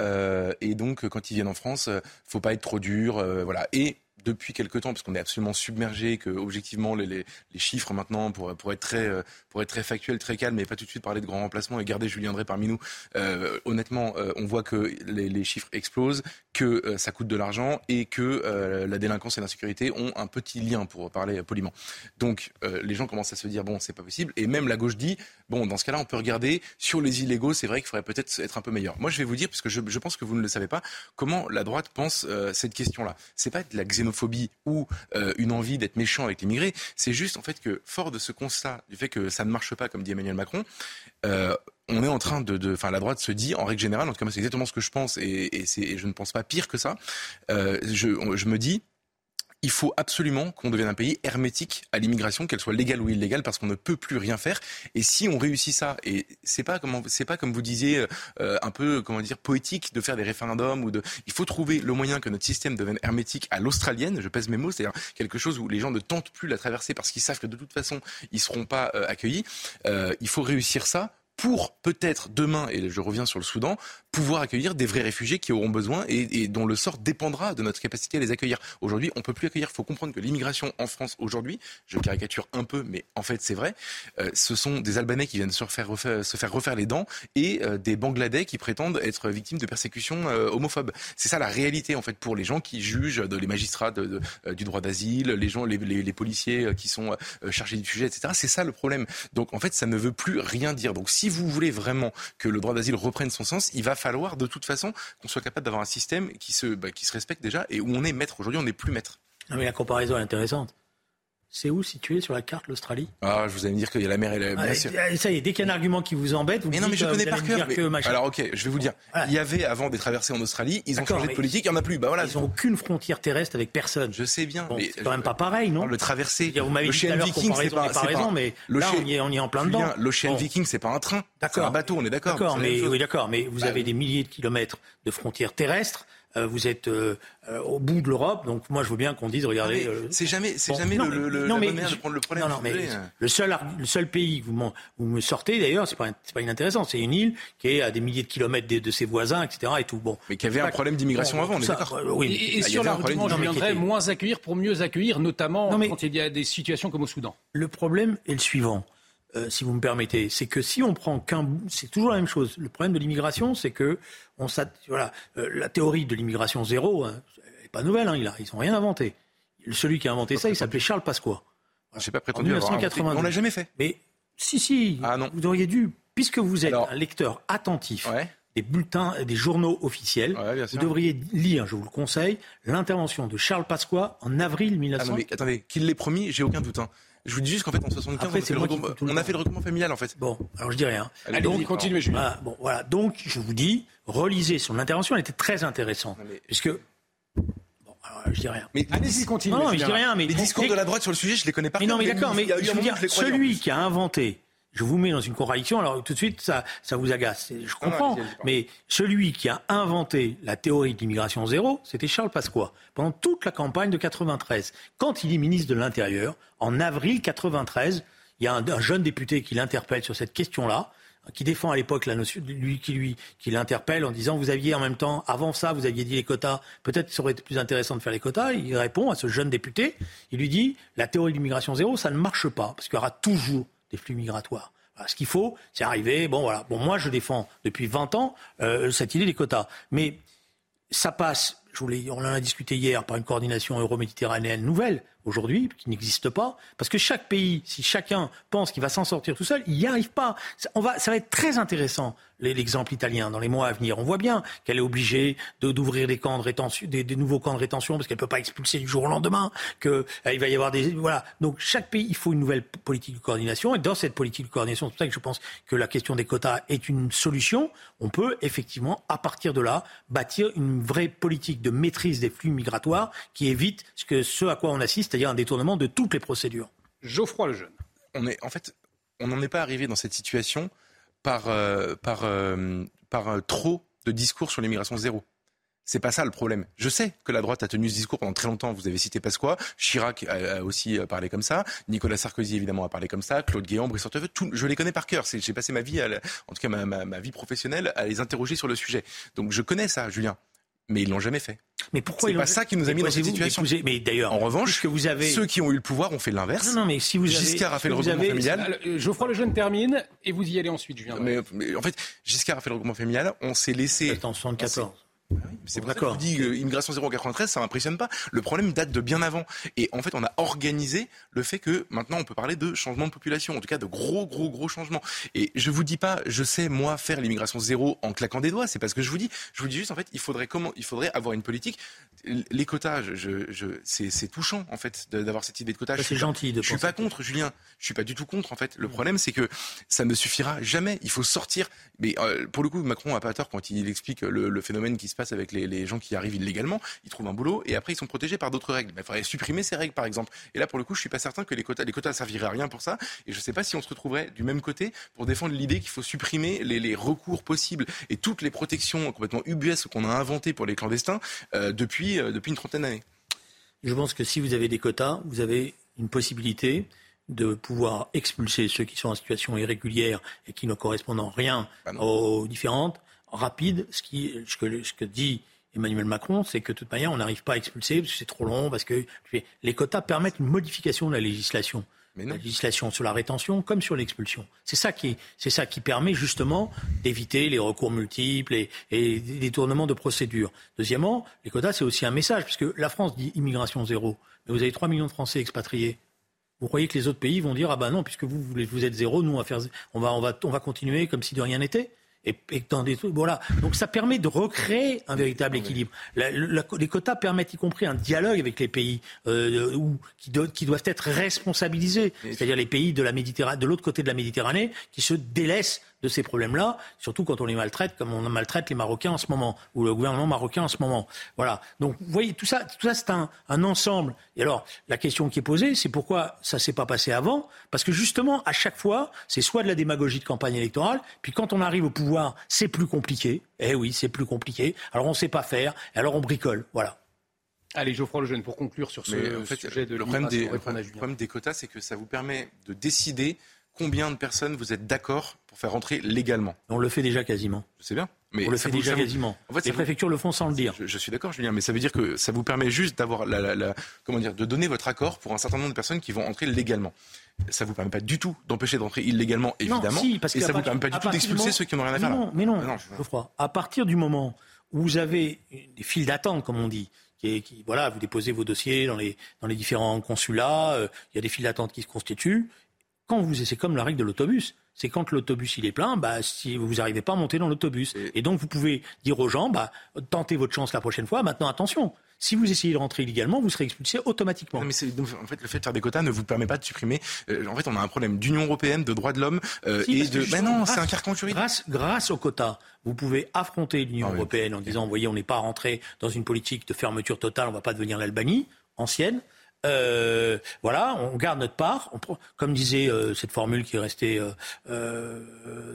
donc quand ils viennent en France, faut pas être trop dur, voilà. Et depuis quelque temps, parce qu'on est absolument submergé, que objectivement les, chiffres maintenant, pour, être très, euh, pour très factuel, très calme, et pas tout de suite parler de grands remplacements et garder Julien Drey parmi nous, euh, honnêtement, euh, on voit que les, chiffres explosent, que ça coûte de l'argent et que la délinquance et l'insécurité ont un petit lien, pour parler poliment. Donc les gens commencent à se dire, bon, c'est pas possible, et même la gauche dit, bon, dans ce cas-là, on peut regarder sur les illégaux, c'est vrai qu'il faudrait peut-être être un peu meilleur. Moi, je vais vous dire, parce que je, je pense que vous ne le savez pas, comment la droite pense cette question-là. C'est pas de la xénophobie phobie ou euh, une envie d'être méchant avec l'immigré. C'est juste en fait que, fort de ce constat du fait que ça ne marche pas, comme dit Emmanuel Macron, euh, on est en train de, enfin, la droite se dit, en règle générale, en tout cas, c'est exactement ce que je pense, et, et, je ne pense pas pire que ça. Euh, je me dis, il faut absolument qu'on devienne un pays hermétique à l'immigration, qu'elle soit légale ou illégale, parce qu'on ne peut plus rien faire. Et si on réussit ça, et c'est pas comment, c'est pas comme vous disiez, euh, un peu comment dire poétique de faire des référendums ou de, il faut trouver le moyen que notre système devienne hermétique à l'australienne. Je pèse mes mots, c'est-à-dire quelque chose où les gens ne tentent plus la traverser parce qu'ils savent que de toute façon ils seront pas euh, accueillis. Euh, il faut réussir ça pour peut-être demain, et je reviens sur le Soudan, pouvoir accueillir des vrais réfugiés qui auront besoin et, dont le sort dépendra de notre capacité à les accueillir. Aujourd'hui, on peut plus accueillir. Il faut comprendre que l'immigration en France aujourd'hui, je caricature un peu, mais en fait c'est vrai, euh, ce sont des Albanais qui viennent se faire refaire, se faire refaire les dents et euh, des Bangladais qui prétendent être victimes de persécutions euh, homophobes. C'est ça la réalité en fait pour les gens qui jugent, les magistrats du droit d'asile, les gens, les, policiers qui sont chargés du sujet, etc. C'est ça le problème. Donc en fait, ça ne veut plus rien dire. Donc si vous voulez vraiment que le droit d'asile reprenne son sens, il va falloir de toute façon qu'on soit capable d'avoir un système qui se, bah, qui se respecte déjà et où on est maître. Aujourd'hui, on n'est plus maître. Non, mais la comparaison est intéressante. C'est où situé sur la carte l'Australie? Ah, je vous allais me dire qu'il y a la mer et la. Sûr. ça y est, dès qu'il y a un argument qui vous embête, vous mais non, mais je connais par cœur. Alors ok, je vais vous dire. Il y avait avant des traversées en Australie, ils ont changé de politique, il n'y en a plus. Bah voilà. Ils n'ont aucune frontière terrestre avec personne. Je sais bien. mais c'est quand même pas pareil, non? Le traversé. Vous m'avez dit tout Viking, c'est pas, pas, mais là on y est, on y est en plein dedans. L'Ocean Viking, c'est pas un train. C'est un bateau, on est d'accord. D'accord, mais oui, d'accord, mais vous bah avez des milliers de kilomètres de frontières terrestres. Euh, vous êtes euh, euh, au bout de l'Europe, donc moi je veux bien qu'on dise, regardez. c'est jamais, c'est jamais le, le, non, mais, de prendre le problème. Non, non, mais le seul, le seul pays que vous, vous me sortez d'ailleurs, c'est pas, c'est pas inintéressant, c'est une île qui est à des milliers de kilomètres de, de ses voisins, etc. Et tout. Bon. Mais qui avait un problème d'immigration avant, on est d'accord. oui. Et, et sur l'argument, je viendrai moins accueillir pour mieux accueillir, notamment quand il y a des situations comme au Soudan. Le problème est le suivant. Euh, si vous me permettez, c'est que si on prend qu'un, c'est toujours la même chose. Le problème de l'immigration, c'est que on voilà, euh, la théorie de l'immigration zéro hein, n'est pas nouvelle. Hein, ils n'ont rien inventé. Celui qui a inventé ça, il s'appelait Charles Pasqua. Je sais pas prétendu en 1982. On l'a jamais fait. Mais si, si. Ah, non. Vous auriez dû, puisque vous êtes un lecteur attentif. des bulletins, des journaux officiels. vous devriez lire, je vous le conseille, l'intervention de Charles Pasqua en avril 1900. Ah attendez, qu'il l'ait promis, j'ai aucun doute. Hein. Je vous dis juste qu'en fait, en 75, on, a fait, on a fait le regroupement familial, en fait. Bon, alors je dis rien. Allez, donc, continuez, Julien. Voilà, bon, voilà. Donc, je vous dis, relisez son intervention, elle était très intéressante. Puisque Bon, alors, je dis rien. Mais allez-y, continuez. Non, non, je dis rien. Mais les discours de la droite sur le sujet, je les connais pas. Mais non, mais d'accord. Mais je veux dire, celui qui a inventé je vous mets dans une contradiction, alors tout de suite, ça, ça vous agace. Je comprends. mais celui qui a inventé la théorie de l'immigration zéro, c'était Charles Pasqua, pendant toute la campagne de 93. Quand il est ministre de l'Intérieur, en avril 93, il y a un, jeune député qui l'interpelle sur cette question-là qui défend à l'époque la notion, lui qui lui qui l'interpelle en disant vous aviez en même temps avant ça vous aviez dit les quotas peut-être ça aurait été plus intéressant de faire les quotas il répond à ce jeune député il lui dit la théorie de l'immigration zéro ça ne marche pas parce qu'il y aura toujours des flux migratoires. ce qu'il faut, c'est arriver. Bon, voilà. Bon, moi, je défends depuis 20 ans euh, cette idée des quotas. Mais ça passe, je on en a discuté hier, par une coordination euro-méditerranéenne nouvelle aujourd'hui, qui n'existe pas, parce que chaque pays, si chacun pense qu'il va s'en sortir tout seul, il n'y arrive pas. On va, ça va être très intéressant l'exemple italien dans les mois à venir. On voit bien qu'elle est obligée d'ouvrir des des, nouveaux camps de rétention parce qu'elle ne peut pas expulser du jour au lendemain. Qu'il euh, va y avoir des voilà. Donc chaque pays, il faut une nouvelle politique de coordination et dans cette politique de coordination, c'est pour ça que je pense que la question des quotas est une solution. On peut effectivement, à partir de là, bâtir une vraie politique de maîtrise des flux migratoires qui évite ce, que, ce à quoi on assiste c'est-à-dire un détournement de toutes les procédures. Geoffroy Lejeune. On est, en fait, on n'en est pas arrivé dans cette situation par, euh, par, euh, par euh, trop de discours sur l'immigration zéro. C'est pas ça le problème. Je sais que la droite a tenu ce discours pendant très longtemps. Vous avez cité Pasqua, Chirac a, aussi parlé comme ça, Nicolas Sarkozy évidemment a parlé comme ça, Claude Guéant, Brice tout, je les connais par cœur. J'ai passé ma vie, en tout cas ma, ma, vie professionnelle, à les interroger sur le sujet. Donc je connais ça, Julien mais ils l'ont jamais fait. Mais pourquoi C'est pas ça qui nous a mis dans cette situation. Mais d'ailleurs, en revanche, que vous avez... ceux qui ont eu le pouvoir ont fait l'inverse. Non, non, mais si vous avez... Giscard a fait le regroupement familial. Euh, Geoffroy Lejeune termine et vous y allez ensuite, Julien. Mais, mais en fait, Giscard a fait le regroupement familial. On s'est laissé. En 74. C'est pour ça que je vous dis euh, immigration zéro en 93, ça m'impressionne pas. Le problème date de bien avant. Et en fait, on a organisé le fait que maintenant on peut parler de changement de population, en tout cas de gros, gros, gros changements. Et je vous dis pas, je sais moi faire l'immigration zéro en claquant des doigts. C'est pas ce que je vous dis. Je vous dis juste en fait, il faudrait comment, il faudrait avoir une politique. Les quotas, je, je, c'est touchant en fait d'avoir cette idée de quotas. C'est gentil de. Je suis pas contre, Julien. Je suis pas du tout contre en fait. Le problème c'est que ça ne suffira jamais. Il faut sortir. Mais euh, pour le coup, Macron a pas tort quand il explique le, le phénomène qui se passe avec les, les, gens qui arrivent illégalement, ils trouvent un boulot et après ils sont protégés par d'autres règles. Il faudrait supprimer ces règles par exemple. Et là pour le coup, je suis pas certain que les quotas, les quotas serviraient à rien pour ça. Et je sais pas si on se retrouverait du même côté pour défendre l'idée qu'il faut supprimer les, les, recours possibles et toutes les protections complètement ubuesques qu'on a inventées pour les clandestins euh, depuis, euh, depuis une trentaine d'années. Je pense que si vous avez des quotas, vous avez une possibilité de pouvoir expulser ceux qui sont en situation irrégulière et qui ne correspondent en rien bah aux différentes, rapide. Ce, qui, ce, que, ce que dit Emmanuel Macron, c'est que de toute manière, on n'arrive pas à expulser parce que c'est trop long, parce que les quotas permettent une modification de la législation. La législation sur la rétention comme sur l'expulsion. C'est ça qui, c'est ça qui permet justement d'éviter les recours multiples et, et des détournements de procédures. Deuxièmement, les quotas, c'est aussi un message, puisque la France dit immigration zéro, mais vous avez 3 millions de Français expatriés. Vous croyez que les autres pays vont dire ah ben non puisque vous vous êtes zéro, nous on va faire on va on va on va continuer comme si de rien n'était? Et, dans des trucs. Voilà. Donc ça permet de recréer un véritable équilibre. les quotas permettent y compris un dialogue avec les pays euh, où, qui, qui, doivent être responsabilisés, c'est-à-dire les pays de la Méditerranée, de l'autre côté de la Méditerranée, qui se délaissent de ces problèmes-là, surtout quand on les maltraite, comme on maltraite les Marocains en ce moment, ou le gouvernement marocain en ce moment. Voilà. Donc, vous voyez, tout ça, tout ça c'est un, un, ensemble. Et alors, la question qui est posée, c'est pourquoi ça s'est pas passé avant? Parce que justement, à chaque fois, c'est soit de la démagogie de campagne électorale, puis quand on arrive au pouvoir, c'est plus compliqué. Eh oui, c'est plus compliqué. Alors, on ne sait pas faire, et alors on bricole. Voilà. Allez, Geoffroy Lejeune, pour conclure sur ce sujet de le problème des, le problème des quotas, c'est que ça vous permet de décider combien de personnes vous êtes d'accord pour faire rentrer légalement? On le fait déjà quasiment. Je sais bien. Mais on le fait déjà quasiment. En fait, les préfectures le font sans le dire. Je, suis d'accord, Julien, mais ça veut dire que ça vous permet juste d'avoir la, comment dire, de donner votre accord pour un certain nombre de personnes qui vont entrer légalement. Ça vous permet pas du tout d'empêcher d'entrer illégalement, évidemment. Non, si, parce et ça vous permet pas du tout d'expulser ceux qui n'ont rien à faire. Non, mais non, non Geoffroy. À partir du moment où vous avez des files d'attente, comme on dit, qui, qui, voilà, vous déposez vos dossiers dans les, dans les différents consulats, euh, il y a des files d'attente qui se constituent, quand vous, c'est comme la règle de l'autobus. C'est quand l'autobus il est plein, bah, si vous n'arrivez pas à monter dans l'autobus. Et... donc vous pouvez dire aux gens, bah, tentez votre chance la prochaine fois. Maintenant, attention. Si vous essayez de rentrer illégalement, vous serez expulsé automatiquement. mais en fait, le fait de faire des quotas ne vous permet pas de supprimer. Euh, en fait, on a un problème d'Union européenne, de droits de l'homme euh, et de. Mais non, c'est un carcan juridique. Grâce, grâce aux quotas, vous pouvez affronter l'Union ah européenne en disant, vous voyez, on n'est pas rentré dans une politique de fermeture totale, on ne va pas devenir l'Albanie ancienne. Euh, voilà, on garde notre part. On, comme disait euh, cette formule qui est restée euh, euh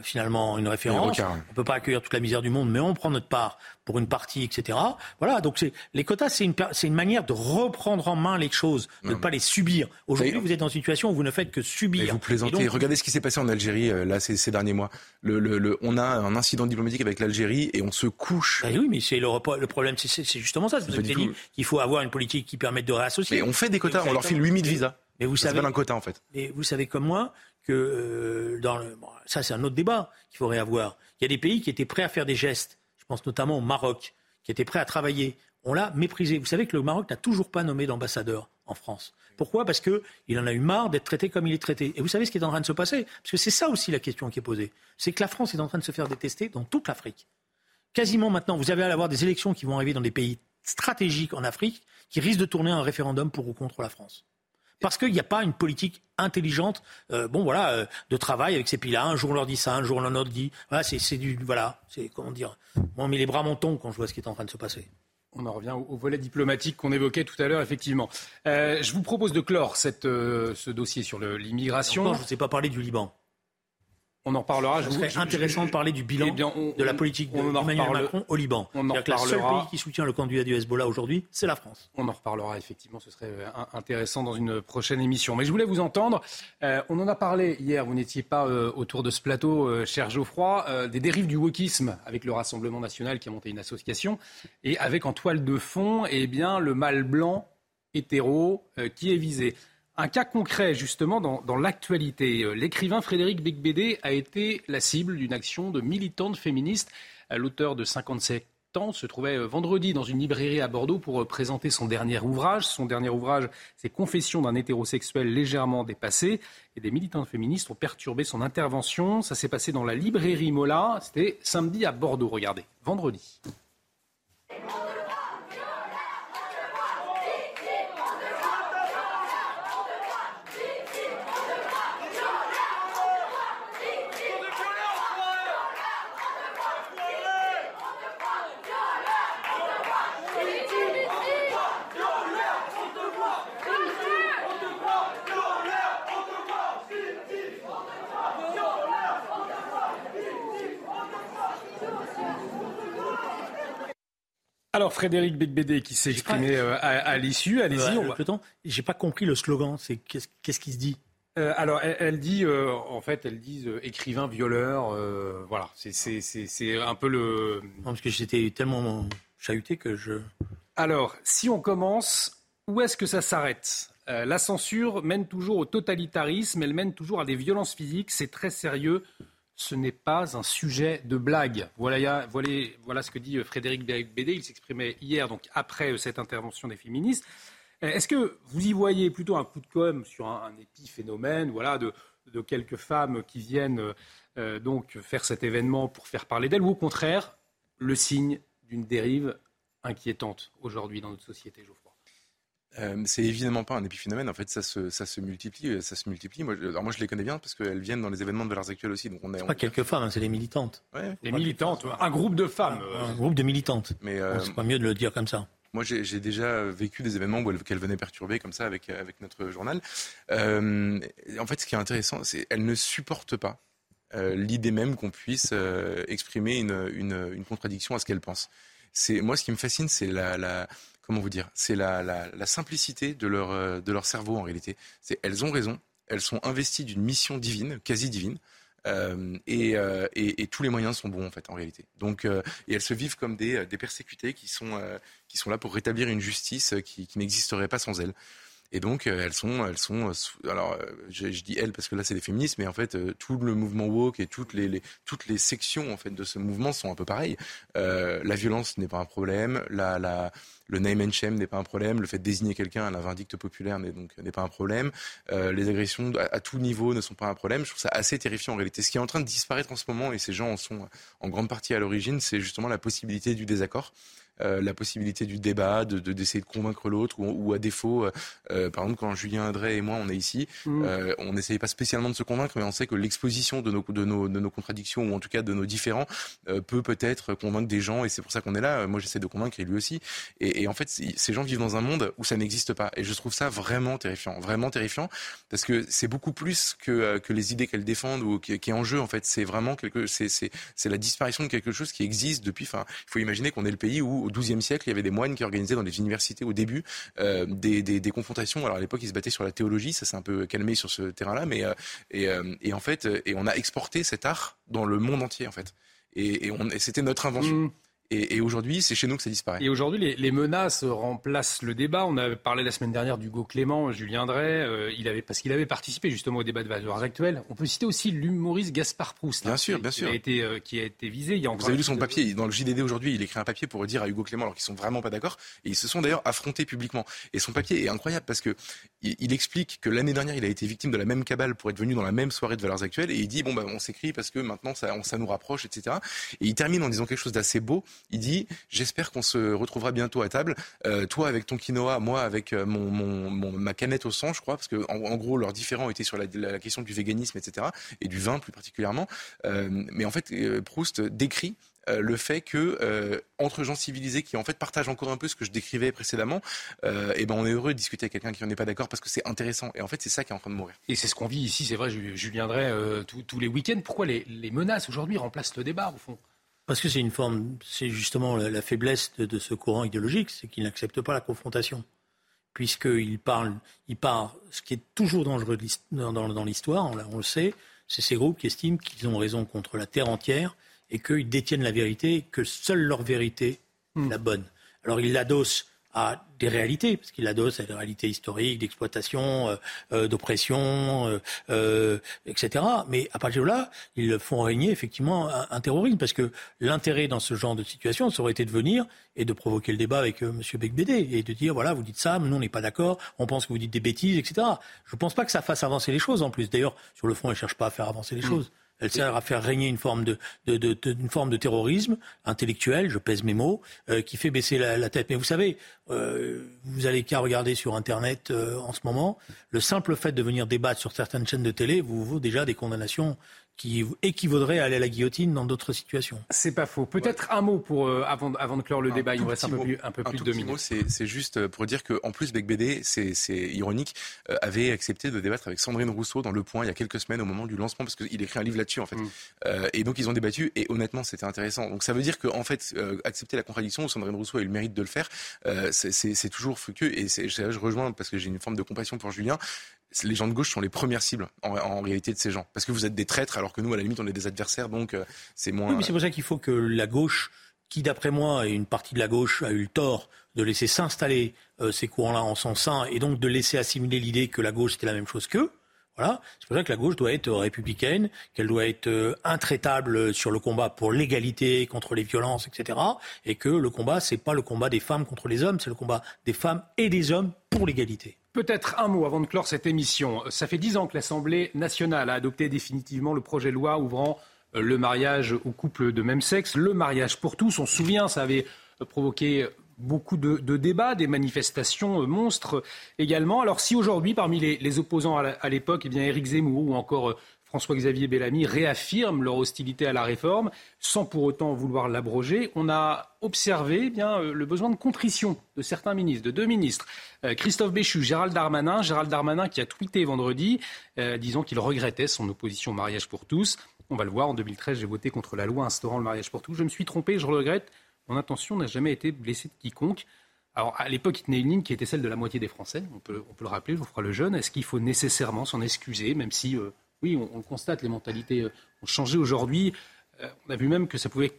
finalement une référence, on ne peut pas accueillir toute la misère du monde, mais on prend notre part pour une partie, etc. Voilà, donc les quotas, c'est une, une, manière de reprendre en main les choses, de ne pas les subir. Aujourd'hui, vous êtes dans une situation où vous ne faites que subir. vous plaisantez. Regardez ce qui s'est passé en Algérie là ces, ces derniers mois. Le, le, on a un incident diplomatique avec l'Algérie et on se couche. Ben oui, mais c'est le, problème, c'est justement ça. Dit qu'il faut avoir une politique qui permette de réassocier. Mais on fait des quotas, on leur file 8000 visas. Mais vous savez, un quota en fait. Mais vous savez comme moi que euh, dans le, ça c'est un autre débat qu'il faudrait avoir. Il y a des pays qui étaient prêts à faire des gestes. Je pense notamment au Maroc, qui était prêt à travailler. On l'a méprisé. Vous savez que le Maroc n'a toujours pas nommé d'ambassadeur en France. Pourquoi? Parce qu'il en a eu marre d'être traité comme il est traité. Et vous savez ce qui est en train de se passer? Parce que c'est ça aussi la question qui est posée. C'est que la France est en train de se faire détester dans toute l'Afrique. Quasiment maintenant, vous allez avoir des élections qui vont arriver dans des pays stratégiques en Afrique qui risquent de tourner un référendum pour ou contre la France parce qu'il n'y a pas une politique intelligente, euh, bon voilà, euh, de travail avec ces pays-là. Un jour on leur dit ça, un jour on leur dit, voilà, c'est du, voilà, c'est comment dire, on met les bras montons quand je vois ce qui est en train de se passer. On en revient au, volet diplomatique qu'on évoquait tout à l'heure, effectivement. Euh, je vous propose de clore cette, ce dossier sur l'immigration. Je ne vous ai pas parlé du Liban. On en reparlera. Ce serait intéressant de parler du bilan eh de la politique d'Emmanuel Macron au Liban. On en reparlera. Le seul pays qui soutient le candidat du Hezbollah aujourd'hui, c'est la France. On en reparlera effectivement. Ce serait euh, intéressant dans une prochaine émission. Mais je voulais vous entendre. Euh, on en a parlé hier. Vous n'étiez pas euh, autour de ce plateau, cher Geoffroy, des dérives du wokisme avec le Rassemblement national qui a monté une association et avec en toile de fond, eh bien, le mâle blanc hétéro qui est visé. Un cas concret, justement, dans, l'actualité. Euh, l'écrivain Frédéric Becbédé a été la cible d'une action de militantes féministes. Euh, l'auteur de 57 ans se trouvait euh, vendredi dans une librairie à Bordeaux pour présenter son dernier ouvrage. Son dernier ouvrage, c'est Confession d'un hétérosexuel légèrement dépassé. Et des militantes féministes ont perturbé son intervention. Ça s'est passé dans la librairie Mola. C'était samedi à Bordeaux. Regardez, vendredi. Frédéric Becbédé qui s'est exprimé euh, à, l'issue, allez-y. Euh, on J'ai pas compris le slogan. C'est qu'est-ce qui se dit? Euh, alors, elle, dit, en fait, elle dit écrivain, violeur, voilà, c'est un peu le. Non, parce que j'étais tellement chahuté que je. Alors, si on commence, où est-ce que ça s'arrête? La censure mène toujours au totalitarisme, elle mène toujours à des violences physiques, c'est très sérieux ce n'est pas un sujet de blague. Voilà, ce que dit euh, Frédéric Bédé. Il s'exprimait hier, donc après euh, cette intervention des féministes. Euh, est-ce que vous y voyez plutôt un coup de com' sur un, épiphénomène voilà, de, quelques femmes qui viennent donc faire cet événement pour faire parler d'elles, ou au contraire, le signe d'une dérive inquiétante aujourd'hui dans notre société, Geoffroy? Euh, c'est évidemment pas un épiphénomène. En fait, ça se, ça se multiplie, euh, ça se multiplie. Moi, je, alors moi, je les connais bien parce qu'elles viennent dans les événements de Valeurs Actuelles aussi. Donc on est. pas quelques femmes, hein, c'est des militantes. Ouais, des militantes, un groupe de femmes. Un, groupe de militantes. Mais euh, c'est pas mieux de le dire comme ça. Moi, j'ai déjà vécu des événements où qu'elles venaient perturber comme ça avec, avec notre journal. Euh, en fait, ce qui est intéressant, c'est qu'elles ne supportent pas euh, l'idée même qu'on puisse exprimer une, une, une, contradiction à ce qu'elles pensent. C'est moi, ce qui me fascine, c'est la, la comment vous dire, c'est la, la, simplicité de leur, euh, de leur cerveau en réalité. C'est elles ont raison, elles sont investies d'une mission divine, quasi divine. Euh, euh, et, et, tous les moyens sont bons en fait en réalité. Donc et elles se vivent comme des, des persécutés qui sont qui sont là pour rétablir une justice qui, qui n'existerait pas sans elles. Et donc elles sont elles sont alors je, dis elles parce que là c'est des féministes mais en fait tout le mouvement woke et toutes les, toutes les sections en fait de ce mouvement sont un peu pareilles. la violence n'est pas un problème, la, la le name and shame n'est pas un problème. Le fait de désigner quelqu'un à la vindicte populaire n'est donc n'est pas un problème. Euh, les agressions à, tout niveau ne sont pas un problème. Je trouve ça assez terrifiant en réalité. Ce qui est en train de disparaître en ce moment, et ces gens en sont en grande partie à l'origine, c'est justement la possibilité du désaccord. La possibilité du débat, de d'essayer de, convaincre l'autre, ou, à défaut, par exemple, quand Julien André et moi on est ici, mm. on n'essayait pas spécialement de se convaincre, mais on sait que l'exposition de nos, de, nos, de nos contradictions, ou en tout cas de nos différends, peut peut-être convaincre des gens, et c'est pour ça qu'on est là. Moi, j'essaie de convaincre, et lui aussi. Et, et en fait, ces gens vivent dans un monde où ça n'existe pas, et je trouve ça vraiment terrifiant, vraiment terrifiant, parce que c'est beaucoup plus que, que les idées qu'elles défendent ou qui, qui, est en jeu. En fait, c'est vraiment quelque, c'est la disparition de quelque chose qui existe depuis. Enfin, il faut imaginer qu'on est le pays où au XIIe siècle, il y avait des moines qui organisaient dans les universités au début euh, des, des, confrontations. Alors à l'époque, ils se battaient sur la théologie, ça s'est un peu calmé sur ce terrain-là, mais euh, et, euh, et, en fait, et on a exporté cet art dans le monde entier en fait. Et c'était notre invention. Mmh. Et, et aujourd'hui, c'est chez nous que ça disparaît. Et aujourd'hui, les, les, menaces remplacent le débat. On a parlé la semaine dernière d'Hugo Clément, Julien Drey, euh, il avait, parce qu'il avait participé justement au débat de valeurs actuelles. On peut citer aussi l'humoriste Gaspard Proust. Bien hein, sûr, bien qui sûr. A été, euh, qui a été visé. Il y a Vous avez lu son papier dans le JDD aujourd'hui. Il écrit un papier pour dire à Hugo Clément, alors qu'ils sont vraiment pas d'accord. Et ils se sont d'ailleurs affrontés publiquement. Et son papier est incroyable parce que il, il explique que l'année dernière, il a été victime de la même cabale pour être venu dans la même soirée de valeurs actuelles. Et il dit bon bah on s'écrit parce que maintenant ça, on, ça nous rapproche, etc. Et il termine en disant quelque chose d'assez beau. Il dit J'espère qu'on se retrouvera bientôt à table. Euh, toi avec ton quinoa, moi avec euh, mon, ma canette au sang, je crois, parce que en, gros leurs différends étaient sur la, question du véganisme, etc. et du vin plus particulièrement. Euh, mais en fait, Proust décrit le fait que entre gens civilisés qui en fait partagent encore un peu ce que je décrivais précédemment, et ben on est heureux de discuter avec quelqu'un qui n'en est pas d'accord parce que c'est intéressant. Et en fait, c'est ça qui est en train de mourir. Et c'est ce qu'on vit ici, c'est vrai. Je, je viendrai tous les week-ends. Pourquoi les menaces aujourd'hui remplacent le débat au fond? Parce que c'est une forme, c'est justement la, faiblesse de, ce courant idéologique, c'est qu'il n'accepte pas la confrontation. Puisqu'il parle, il part, ce qui est toujours dangereux dans, l'histoire, on, le sait, c'est ces groupes qui estiment qu'ils ont raison contre la terre entière et qu'ils détiennent la vérité, que seule leur vérité est la bonne. Alors ils l'adossent à des réalités, parce qu'il adosse à des réalités historiques, d'exploitation, euh, euh, d'oppression, euh, etc. Mais à partir de là, ils font régner effectivement un, terrorisme, parce que l'intérêt dans ce genre de situation, ça aurait été de venir et de provoquer le débat avec M. Becbédé, et de dire, voilà, vous dites ça, mais nous on n'est pas d'accord, on pense que vous dites des bêtises, etc. Je ne pense pas que ça fasse avancer les choses en plus. D'ailleurs, sur le fond, elle ne cherche pas à faire avancer les mm. choses. Elle sert à faire régner une forme de, de, de, de une forme de terrorisme intellectuel, je pèse mes mots, euh, qui fait baisser la, la, tête. Mais vous savez, euh, vous allez qu'à regarder sur Internet euh, en ce moment, le simple fait de venir débattre sur certaines chaînes de télé vous vaut déjà des condamnations qui équivaudrait à aller à la guillotine dans d'autres situations. C'est pas faux. Peut-être un mot pour euh, avant, avant de clore le débat. Il nous reste un peu plus, un peu plus de deux minutes. C'est juste pour dire qu'en plus, Bec BD, c'est ironique, euh, avait accepté de débattre avec Sandrine Rousseau dans Le Point il y a quelques semaines au moment du lancement parce qu'il écrit un livre là-dessus en fait. Mm. Euh, et donc ils ont débattu et honnêtement c'était intéressant. Donc ça veut dire qu'en fait accepter la contradiction, Sandrine Rousseau a eu le mérite de le faire. c'est toujours fructueux et je rejoins parce que j'ai une forme de compassion pour Julien les gens de gauche sont les premières cibles en, réalité de ces gens. Parce que vous êtes des traîtres alors que nous, à la limite, on est des adversaires, donc euh, c'est moins. Oui, mais c'est pour ça qu'il faut que la gauche, qui d'après moi, et une partie de la gauche a eu le tort de laisser s'installer euh, ces courants-là en son sein et donc de laisser assimiler l'idée que la gauche c'était la même chose qu'eux. Voilà. C'est pour ça que la gauche doit être républicaine, qu'elle doit être euh, intraitable sur le combat pour l'égalité, contre les violences, etc. Et que le combat, c'est pas le combat des femmes contre les hommes, c'est le combat des femmes et des hommes pour l'égalité. Peut-être un mot avant de clore cette émission. Ça fait dix ans que l'Assemblée nationale a adopté définitivement le projet de loi ouvrant euh, le mariage aux couples de même sexe, le mariage pour tous. On se souvient, ça avait euh, provoqué beaucoup de, débats, des manifestations euh, monstres également. Alors si aujourd'hui, parmi les, opposants à l'époque, eh Éric Zemmour ou encore François-Xavier Bellamy réaffirment leur hostilité à la réforme sans pour autant vouloir l'abroger. On a observé eh bien, euh, le besoin de contrition de certains ministres, de deux ministres. Euh, Christophe Béchu, Gérald Darmanin. Gérald Darmanin qui a tweeté vendredi, euh, disant qu'il regrettait son opposition au mariage pour tous. On va le voir, en 2013, j'ai voté contre la loi instaurant le mariage pour tous. Je me suis trompé, je regrette. Mon intention n'a jamais été blessée de quiconque. Alors, à l'époque, il tenait une ligne qui était celle de la moitié des Français. On peut, on peut le rappeler, je vous ferai le jeune. Est-ce qu'il faut nécessairement s'en excuser, même si oui, on, le constate, les mentalités euh, ont changé aujourd'hui. Euh, on a vu même que ça pouvait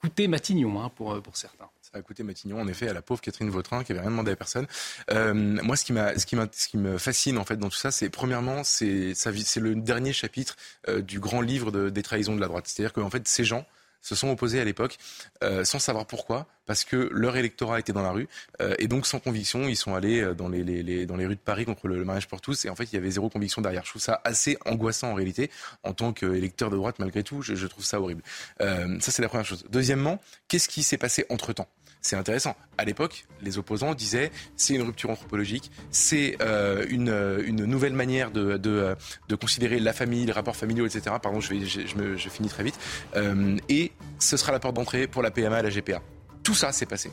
coûter Matignon hein, pour, euh, pour certains. Ça a coûté Matignon, en effet, à la pauvre Catherine Vautrin qui avait rien demandé à personne. moi, ce qui, ce, qui ce qui me fascine en fait dans tout ça, c'est premièrement, c'est, c'est le dernier chapitre du grand livre des trahisons de la droite. C'est-à-dire qu'en fait, ces gens se sont opposés à l'époque euh, sans savoir pourquoi, parce que leur électorat était dans la rue euh, et donc sans conviction, ils sont allés euh, dans les, dans les rues de Paris contre le, mariage pour tous et en fait il y avait zéro conviction derrière. Je trouve ça assez angoissant en réalité en tant qu'électeur de droite malgré tout. Je, je trouve ça horrible. ça c'est la première chose. Deuxièmement, qu'est-ce qui s'est passé entre temps c'est intéressant. À l'époque, les opposants disaient c'est une rupture anthropologique, c'est euh, une, une, nouvelle manière de, de, considérer la famille, les rapports familiaux, etc. Pardon, je, je, finis très vite. Euh, et ce sera la porte d'entrée pour la PMA, la GPA. Tout ça s'est passé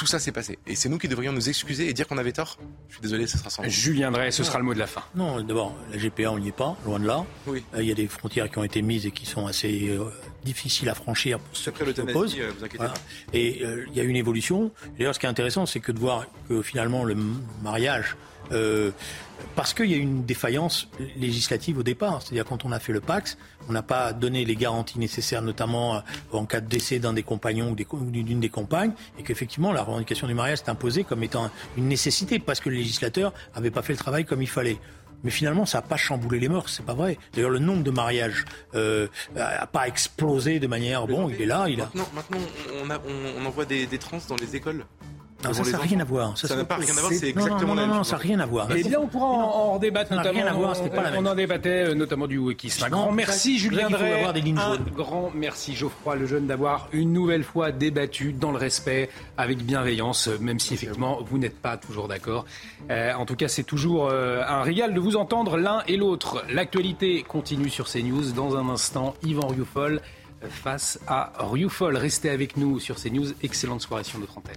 tout ça s'est passé. Et c'est nous qui devrions nous excuser et dire qu'on avait tort. Je suis désolé, ce sera sans Julien Drey, ce sera le mot de la fin. Non, d'abord, la GPA, on n'y est pas, loin de là. Oui. Euh, il y a des frontières qui ont été mises et qui sont assez euh, difficiles à franchir pour ceux qui s'opposent. Euh, vous inquiétez pas. Et il y a une évolution. D'ailleurs, ce qui est intéressant, c'est que de voir que finalement le mariage euh, parce qu'il y a une défaillance législative au départ. C'est-à-dire quand on a fait le Pax, on n'a pas donné les garanties nécessaires, notamment euh, en cas de décès d'un des compagnons ou d'une des compagnes, et qu'effectivement la revendication du mariage est imposée comme étant une nécessité parce que le législateur n'avait pas fait le travail comme il fallait. Mais finalement, ça n'a pas chamboulé les mœurs, c'est pas vrai. D'ailleurs, le nombre de mariages euh, a pas explosé de manière. bon, il est là, il a. Maintenant, on, on, envoie des, des trans dans les écoles. Non, ça n'a rien à voir. Ça n'a pas rien à voir, c'est exactement la même Non, ça n'a rien à voir. Eh bien, on pourra en, débattre notamment. Rien à voir, pas la même. On en débattait euh, notamment du wikisme. Un grand merci, Julien Drey. Un grand merci, Geoffroy Lejeune, d'avoir une nouvelle fois débattu dans le respect, avec bienveillance, même si effectivement vous n'êtes pas toujours d'accord. Euh, en tout cas, c'est toujours euh, un régal de vous entendre l'un et l'autre. L'actualité continue sur CNews. Dans un instant, Yvan Rioufol face à Rioufol. Restez avec nous sur CNews. Excellente soirée sur notre antenne.